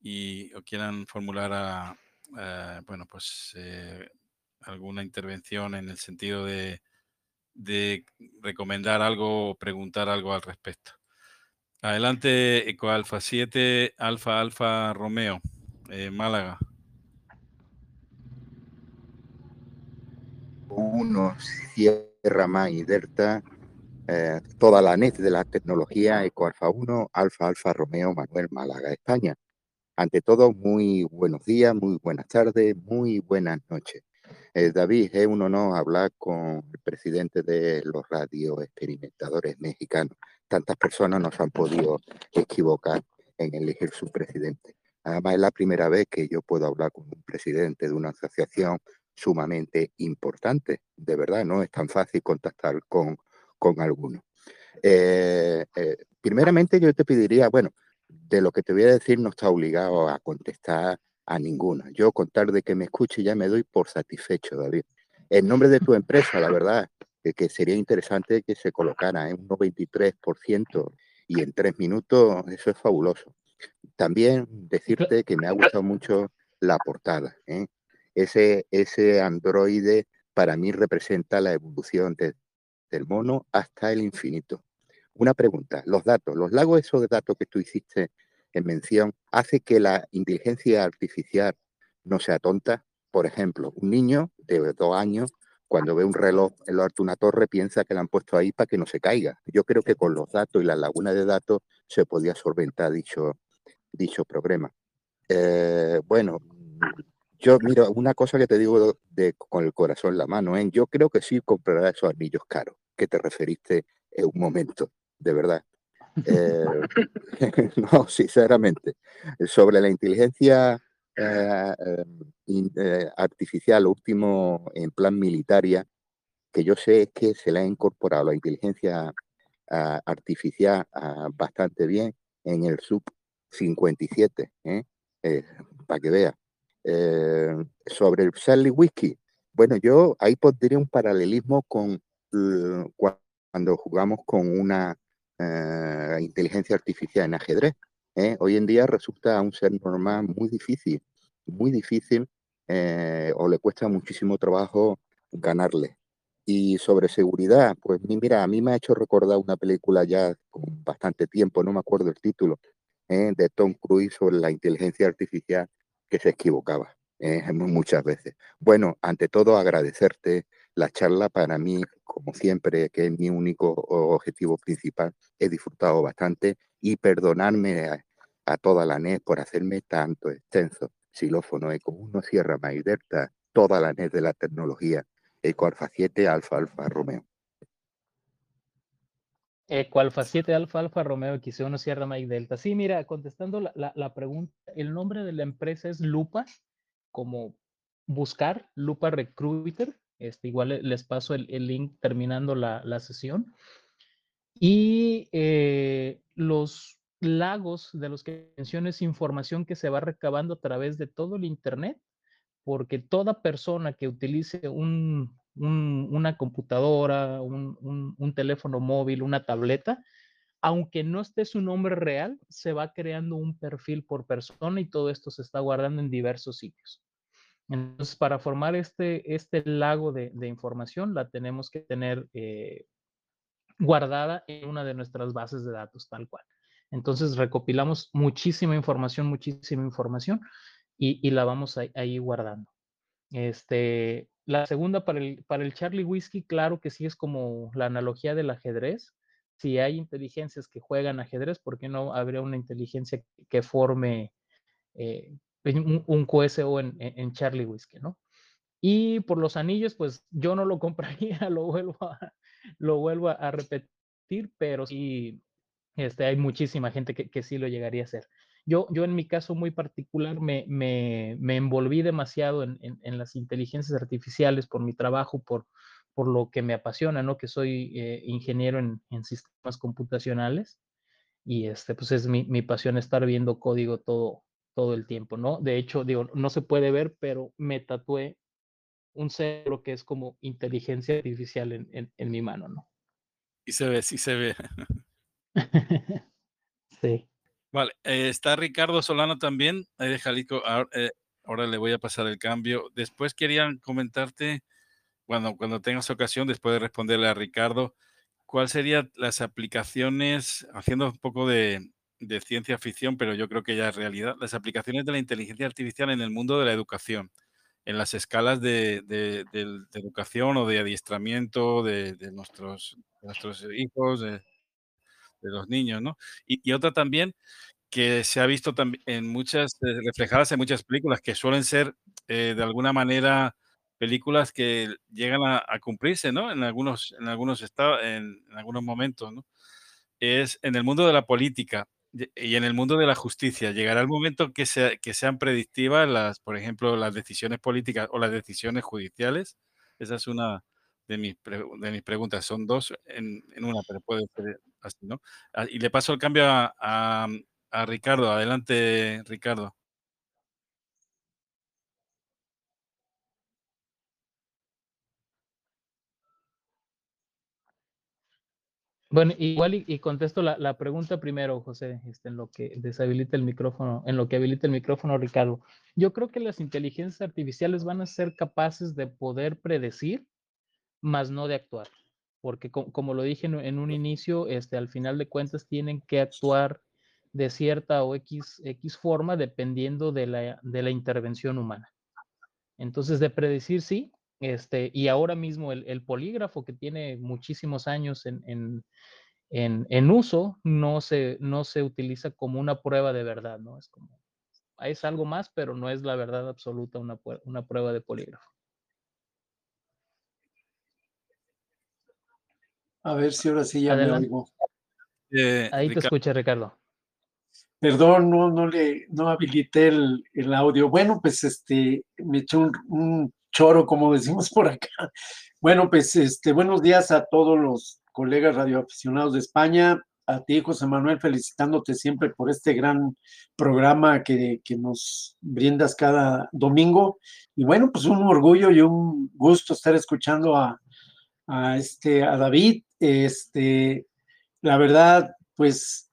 y o quieran formular bueno, pues eh, alguna intervención en el sentido de, de recomendar algo o preguntar algo al respecto. Adelante, Ecoalfa 7, Alfa Alfa Romeo, eh, Málaga. Uno, Sierra Más y Delta eh, toda la net de la tecnología Eco Alfa 1, Alfa Alfa Romeo Manuel Málaga, España. Ante todo, muy buenos días, muy buenas tardes, muy buenas noches. Eh, David, es un honor hablar con el presidente de los radioexperimentadores mexicanos. Tantas personas nos han podido equivocar en elegir su presidente. Además, es la primera vez que yo puedo hablar con un presidente de una asociación sumamente importante. De verdad, no es tan fácil contactar con con alguno. Eh, eh, primeramente yo te pediría, bueno, de lo que te voy a decir no está obligado a contestar a ninguna. Yo contar de que me escuche ya me doy por satisfecho, David. En nombre de tu empresa, la verdad, que sería interesante que se colocara en un 93% y en tres minutos, eso es fabuloso. También decirte que me ha gustado mucho la portada. ¿eh? Ese, ese androide para mí representa la evolución de, del mono hasta el infinito. Una pregunta, los datos, los lagos esos de datos que tú hiciste en mención, ¿hace que la inteligencia artificial no sea tonta? Por ejemplo, un niño de dos años, cuando ve un reloj en lo alto de una torre, piensa que la han puesto ahí para que no se caiga. Yo creo que con los datos y la laguna de datos se podía solventar dicho, dicho problema. Eh, bueno, yo, mira, una cosa que te digo de, con el corazón en la mano, ¿eh? yo creo que sí comprará esos anillos caros que te referiste en un momento, de verdad. Eh, [laughs] no, sinceramente, sobre la inteligencia eh, eh, artificial, último en plan militaria, que yo sé es que se le ha incorporado la inteligencia artificial bastante bien en el sub 57, para que vea. sobre el Charlie Whisky, bueno, yo ahí pondría un paralelismo con cuando jugamos con una eh, inteligencia artificial en ajedrez. ¿eh? Hoy en día resulta a un ser normal muy difícil, muy difícil eh, o le cuesta muchísimo trabajo ganarle. Y sobre seguridad, pues mira, a mí me ha hecho recordar una película ya con bastante tiempo, no me acuerdo el título, de Tom Cruise sobre la inteligencia artificial que se equivocaba muchas veces. Bueno, ante todo agradecerte la charla para mí, como siempre, que es mi único objetivo principal, he disfrutado bastante y perdonarme a, toda la NES por hacerme tanto extenso. Xilófono Eco 1, Sierra Delta, toda la NES de la tecnología, Eco Alfa 7, Alfa Alfa Romeo. Eco Alfa 7, Alfa Alfa Romeo, X1, Sierra Mike Delta. Sí, mira, contestando la, la pregunta, el nombre de la empresa es Lupa, como buscar, Lupa Recruiter, este, igual les paso el, link terminando la, sesión. Y eh, los lagos de los que menciono es información que se va recabando a través de todo el Internet, porque toda persona que utilice una computadora, un, teléfono móvil, una tableta, aunque no esté su nombre real, se va creando un perfil por persona y todo esto se está guardando en diversos sitios. Entonces, para formar este, este lago de, información, la tenemos que tener eh, guardada en una de nuestras bases de datos, tal cual. Entonces, recopilamos muchísima información, muchísima información y, la vamos ahí, guardando. Este, la segunda para el, para el Charlie Whiskey, claro que sí es como la analogía del ajedrez. Si hay inteligencias que juegan ajedrez, ¿por qué no habría una inteligencia que forme eh, un, un QSO en, en, Charlie Whiskey, ¿no? Y por los anillos, pues yo no lo [laughs] compraría, lo vuelvo a, lo vuelvo a repetir, pero sí, este, hay muchísima gente que, que sí lo llegaría a hacer. Yo, yo en mi caso muy particular me, me, me envolví demasiado en, en, en, las inteligencias artificiales por mi trabajo, por, por lo que me apasiona, ¿no? Que soy eh, ingeniero en, en, sistemas computacionales y este, pues es mi, mi, pasión estar viendo código todo, todo el tiempo, ¿no? De hecho, digo, no se puede ver, pero me tatué un cerebro que es como inteligencia artificial en, en, en mi mano, ¿no? Y se ve, sí se ve. [laughs] sí. Vale, eh, está Ricardo Solano también, ahí de Jalisco. Ahora, eh, ahora, le voy a pasar el cambio. Después querían comentarte, bueno, cuando tengas ocasión, después de responderle a Ricardo, ¿cuáles serían las aplicaciones, haciendo un poco de, de, ciencia ficción, pero yo creo que ya es realidad, las aplicaciones de la inteligencia artificial en el mundo de la educación, en las escalas de, de, educación o de adiestramiento de, nuestros, nuestros hijos, de, los niños, ¿no? Y, otra también que se ha visto en muchas, eh, reflejadas en muchas películas, que suelen ser eh, de alguna manera películas que llegan a, a, cumplirse, ¿no? En algunos, en algunos estados, en, en, algunos momentos, ¿no? Es en el mundo de la política y en el mundo de la justicia. Llegará el momento que, sea, que sean predictivas las, por ejemplo, las decisiones políticas o las decisiones judiciales. Esa es una de mis, de mis preguntas. Son dos en, en una, pero puede ser así, ¿no? Ah, y le paso el cambio a, a, a Ricardo. Adelante, Ricardo. Bueno, igual y, y contesto la, la, pregunta primero, José, este, en lo que deshabilita el micrófono, en lo que habilita el micrófono, Ricardo. Yo creo que las inteligencias artificiales van a ser capaces de poder predecir, más no de actuar, porque como, como lo dije en, en, un inicio, este, al final de cuentas tienen que actuar de cierta o X, X forma dependiendo de la, de la intervención humana. Entonces, de predecir sí, este, y ahora mismo el, el polígrafo que tiene muchísimos años en, en, en, en, uso no se, no se utiliza como una prueba de verdad, ¿no? Es como, es algo más, pero no es la verdad absoluta una, una prueba de polígrafo. A ver si ahora sí ya Adelante. me oigo. Eh, Ahí Ricardo. te escuché, Ricardo. Perdón, no, no le no habilité el, el, audio. Bueno, pues este me echó un, un, choro, como decimos por acá. Bueno, pues este, buenos días a todos los colegas radioaficionados de España. A ti, José Manuel, felicitándote siempre por este gran programa que, que nos brindas cada domingo. Y bueno, pues un orgullo y un gusto estar escuchando a, a, este, a David. Este, la verdad, pues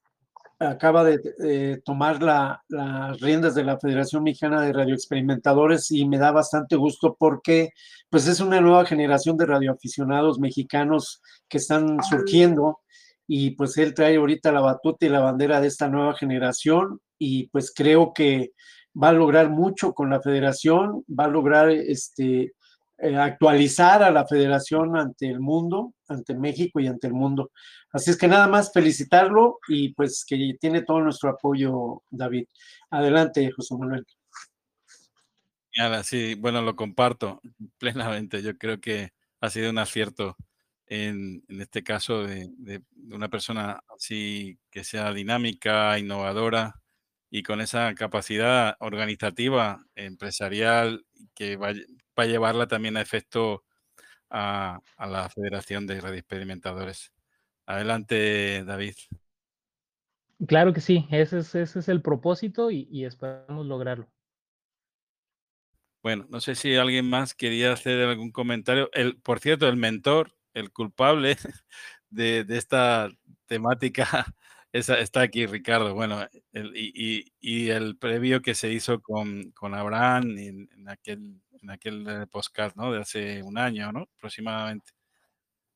acaba de eh, tomar la, las riendas de la Federación Mexicana de Radioexperimentadores y me da bastante gusto porque pues es una nueva generación de radioaficionados mexicanos que están surgiendo y pues él trae ahorita la batuta y la bandera de esta nueva generación y pues creo que va a lograr mucho con la federación, va a lograr este eh, actualizar a la federación ante el mundo, ante México y ante el mundo. Así es que nada más felicitarlo y pues que tiene todo nuestro apoyo, David. Adelante, José Manuel. Sí, bueno, lo comparto plenamente. Yo creo que ha sido un acierto en, en este caso de, de, una persona así que sea dinámica, innovadora y con esa capacidad organizativa, empresarial, que vaya, para llevarla también a efecto a, a la Federación de Radioexperimentadores. Adelante, David. Claro que sí, ese es, ese es el propósito y, y, esperamos lograrlo. Bueno, no sé si alguien más quería hacer algún comentario. El, por cierto, el mentor, el culpable [laughs] de, de esta temática esa, está aquí, Ricardo. Bueno, el, y, el previo que se hizo con, con Abraham en, aquel en aquel eh, podcast, ¿no? De hace un año, ¿no? Aproximadamente.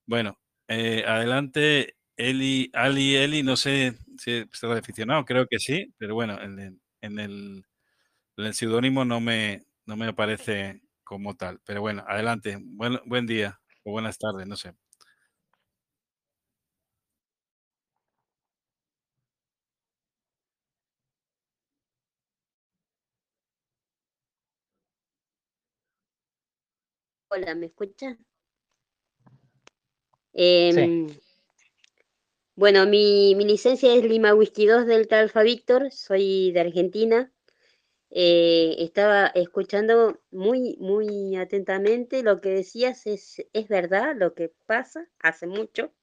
Bueno, eh, adelante, Eli, Ali, Eli, no sé si está aficionado, creo que sí, pero bueno, en, en el, en el seudónimo no me, no me aparece como tal. Pero bueno, adelante. Buen, buen día o buenas tardes, no sé. Hola, ¿me escuchan? Em, bueno, mi, mi, licencia es Lima Whisky 2 Delta Alfa Víctor, soy de Argentina. Eh, estaba escuchando muy, muy atentamente lo que decías, es, es verdad lo que pasa hace mucho.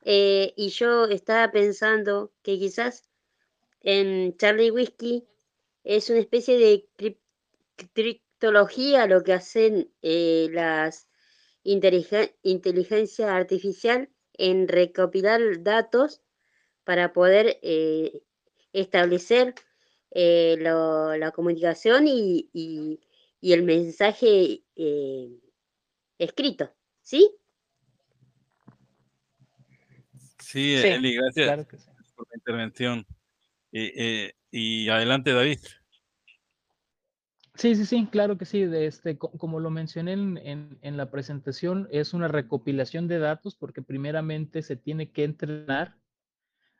Eh, y yo estaba pensando que quizás en Charlie Whisky es una especie de criptología lo que hacen eh, las inteligencia artificial en recopilar datos para poder eh, establecer eh, lo, la comunicación y, y, y el mensaje eh, escrito, ¿sí? Sí, Sí, Eli, gracias claro que sí. por la intervención. Eh, eh, y adelante, David. Sí, sí, sí, claro que sí. De este, co- como lo mencioné en, en- en la presentación, es una recopilación de datos porque primeramente se tiene que entrenar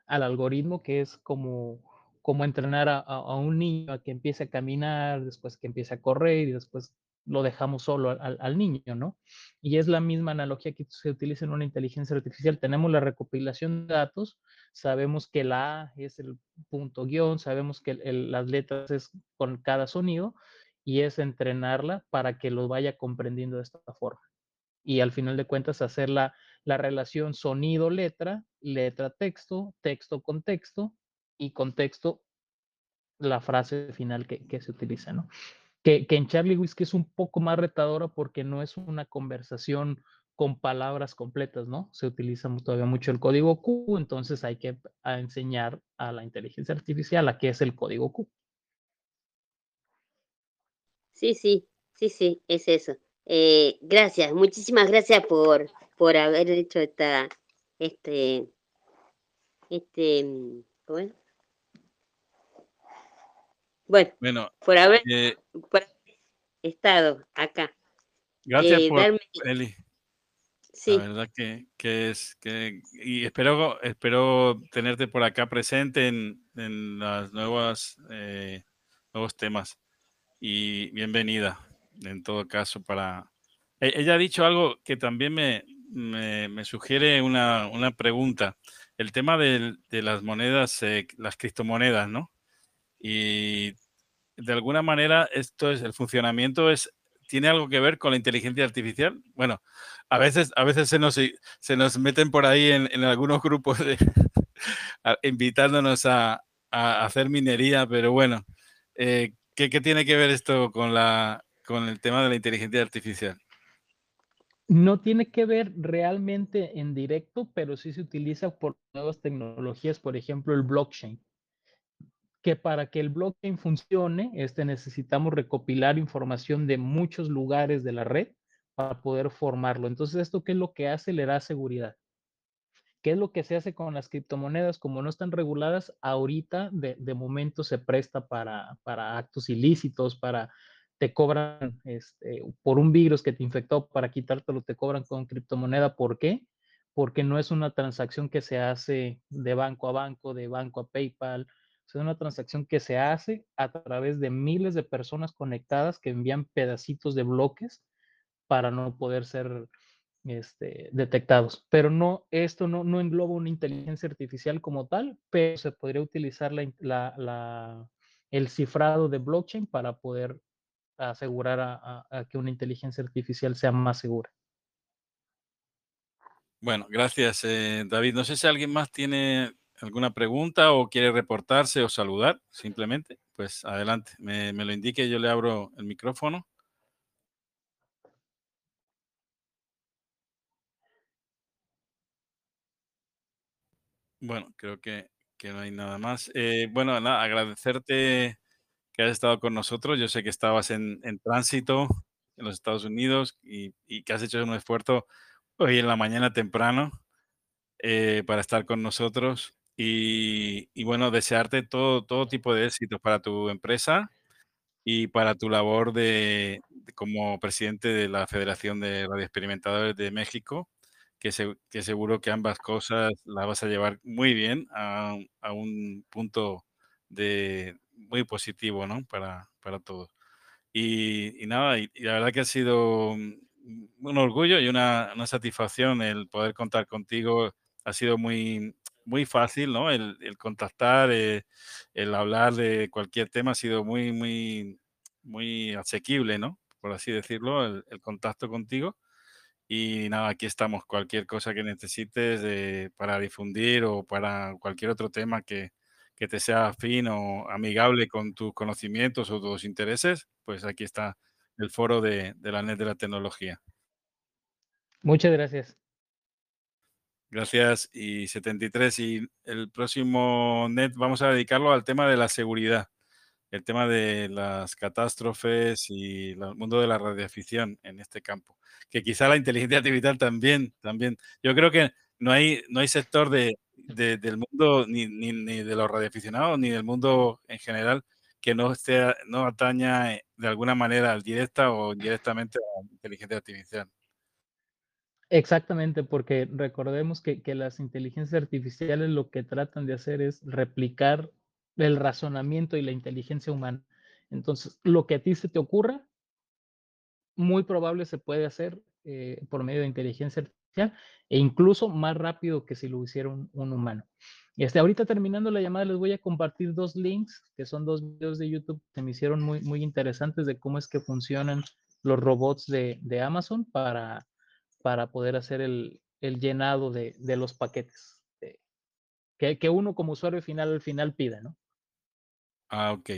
al algoritmo, que es como, como entrenar a, a- un niño a que empiece a caminar, después que empiece a correr y después lo dejamos solo al- al niño, ¿no? Y es la misma analogía que se utiliza en una inteligencia artificial. Tenemos la recopilación de datos, sabemos que la A es el punto guion, sabemos que el- el- las letras es con cada sonido y es entrenarla para que lo vaya comprendiendo de esta forma. Y al final de cuentas hacer la, la relación sonido-letra, letra-texto, texto-contexto y contexto la frase final que, que se utiliza, ¿no? Que, que en Charlie Whisky es un poco más retadora porque no es una conversación con palabras completas, ¿no? Se utiliza todavía mucho el código Q, entonces hay que a enseñar a la inteligencia artificial a qué es el código Q. Sí, sí, sí, sí, es eso. Eh, gracias, muchísimas gracias por, por haber hecho esta, este, este, mm, ¿cómo es? Bueno, Bueno, por haber, eh, por haber estado acá. gracias Eh, por darme, Eli. La verdad que, que es que y espero espero tenerte por acá presente en, en las nuevas nuevos temas y bienvenida en todo caso para e- ella ha dicho algo que también me, me, me sugiere una, una pregunta el tema de las monedas eh, las criptomonedas no y de alguna manera esto es el funcionamiento es tiene algo que ver con la inteligencia artificial. Bueno, a veces a veces se nos se nos meten por ahí en, en algunos grupos de, [laughs] invitándonos a, a hacer minería, pero bueno, eh, ¿qué, tiene que ver esto con la con el tema de la inteligencia artificial? No tiene que ver realmente en directo, pero sí se utiliza por nuevas tecnologías, por ejemplo, el blockchain. que para que el blockchain funcione, este, necesitamos recopilar información de muchos lugares de la red para poder formarlo. Entonces, ¿esto qué es lo que hace? Le da seguridad. ¿Qué es lo que se hace con las criptomonedas? Como no están reguladas, ahorita de, momento se presta para, para actos ilícitos, para te cobran este, por un virus que te infectó, para quitártelo, te cobran con criptomoneda. ¿Por qué? Porque no es una transacción que se hace de banco a banco, de banco a PayPal, es una transacción que se hace a través de miles de personas conectadas que envían pedacitos de bloques para no poder ser este, detectados. Pero no, esto no, no engloba una inteligencia artificial como tal, pero se podría utilizar la, la, el cifrado de blockchain para poder asegurar a, que una inteligencia artificial sea más segura. Bueno, gracias, eh, David. No sé si alguien más tiene alguna pregunta o quiere reportarse o saludar, simplemente. Pues adelante, me, me lo indique, yo le abro el micrófono. Bueno, creo que, que no hay nada más. Eh, bueno, agradecerte que has estado con nosotros. Yo sé que estabas en, en tránsito en los Estados Unidos y, y, que has hecho un esfuerzo hoy en la mañana temprano eh, para estar con nosotros. Y, y, bueno, desearte todo, todo tipo de éxitos para tu empresa y para tu labor de, como presidente de la Federación de Radioexperimentadores de México, que, seguro que ambas cosas las vas a llevar muy bien a, un punto de, muy positivo, ¿no? Para, para todos. Y, nada, y, la verdad que ha sido un orgullo y una, una, satisfacción el poder contar contigo. Ha sido muy, muy fácil, ¿no? El, el contactar, eh, el hablar de cualquier tema ha sido muy, muy, muy asequible, ¿no? Por así decirlo, el contacto contigo. Y nada, aquí estamos. Cualquier cosa que necesites de, para difundir o para cualquier otro tema que, que te sea afín o amigable con tus conocimientos o tus intereses, pues aquí está el foro de, de la NET de la tecnología. Muchas gracias. Gracias. Y 73. Y el próximo NET vamos a dedicarlo al tema de la seguridad, el tema de las catástrofes y el mundo de la radioafición en este campo. Que quizá la inteligencia artificial también, también. Yo creo que no hay, no hay sector de, de, del mundo, ni, ni, ni, de los radioaficionados, ni del mundo en general, que no, esté, no ataña eh, de alguna manera directa o indirectamente a la inteligencia artificial. Exactamente, porque recordemos que, que, las inteligencias artificiales lo que tratan de hacer es replicar el razonamiento y la inteligencia humana. Entonces, lo que a ti se te ocurra, muy probable se puede hacer eh, por medio de inteligencia artificial e incluso más rápido que si lo hiciera un, humano. Y este, ahorita terminando la llamada les voy a compartir dos links, que son dos videos de YouTube que me hicieron muy, muy interesantes de cómo es que funcionan los robots de, de Amazon para, para poder hacer el, el llenado de, de, los paquetes de, que, que, uno como usuario final al final pida, ¿no? Ah, ok.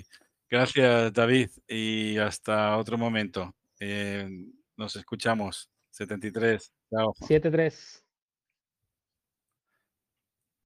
Gracias, David, y hasta otro momento. Eh, nos escuchamos. 73. Chao. 73.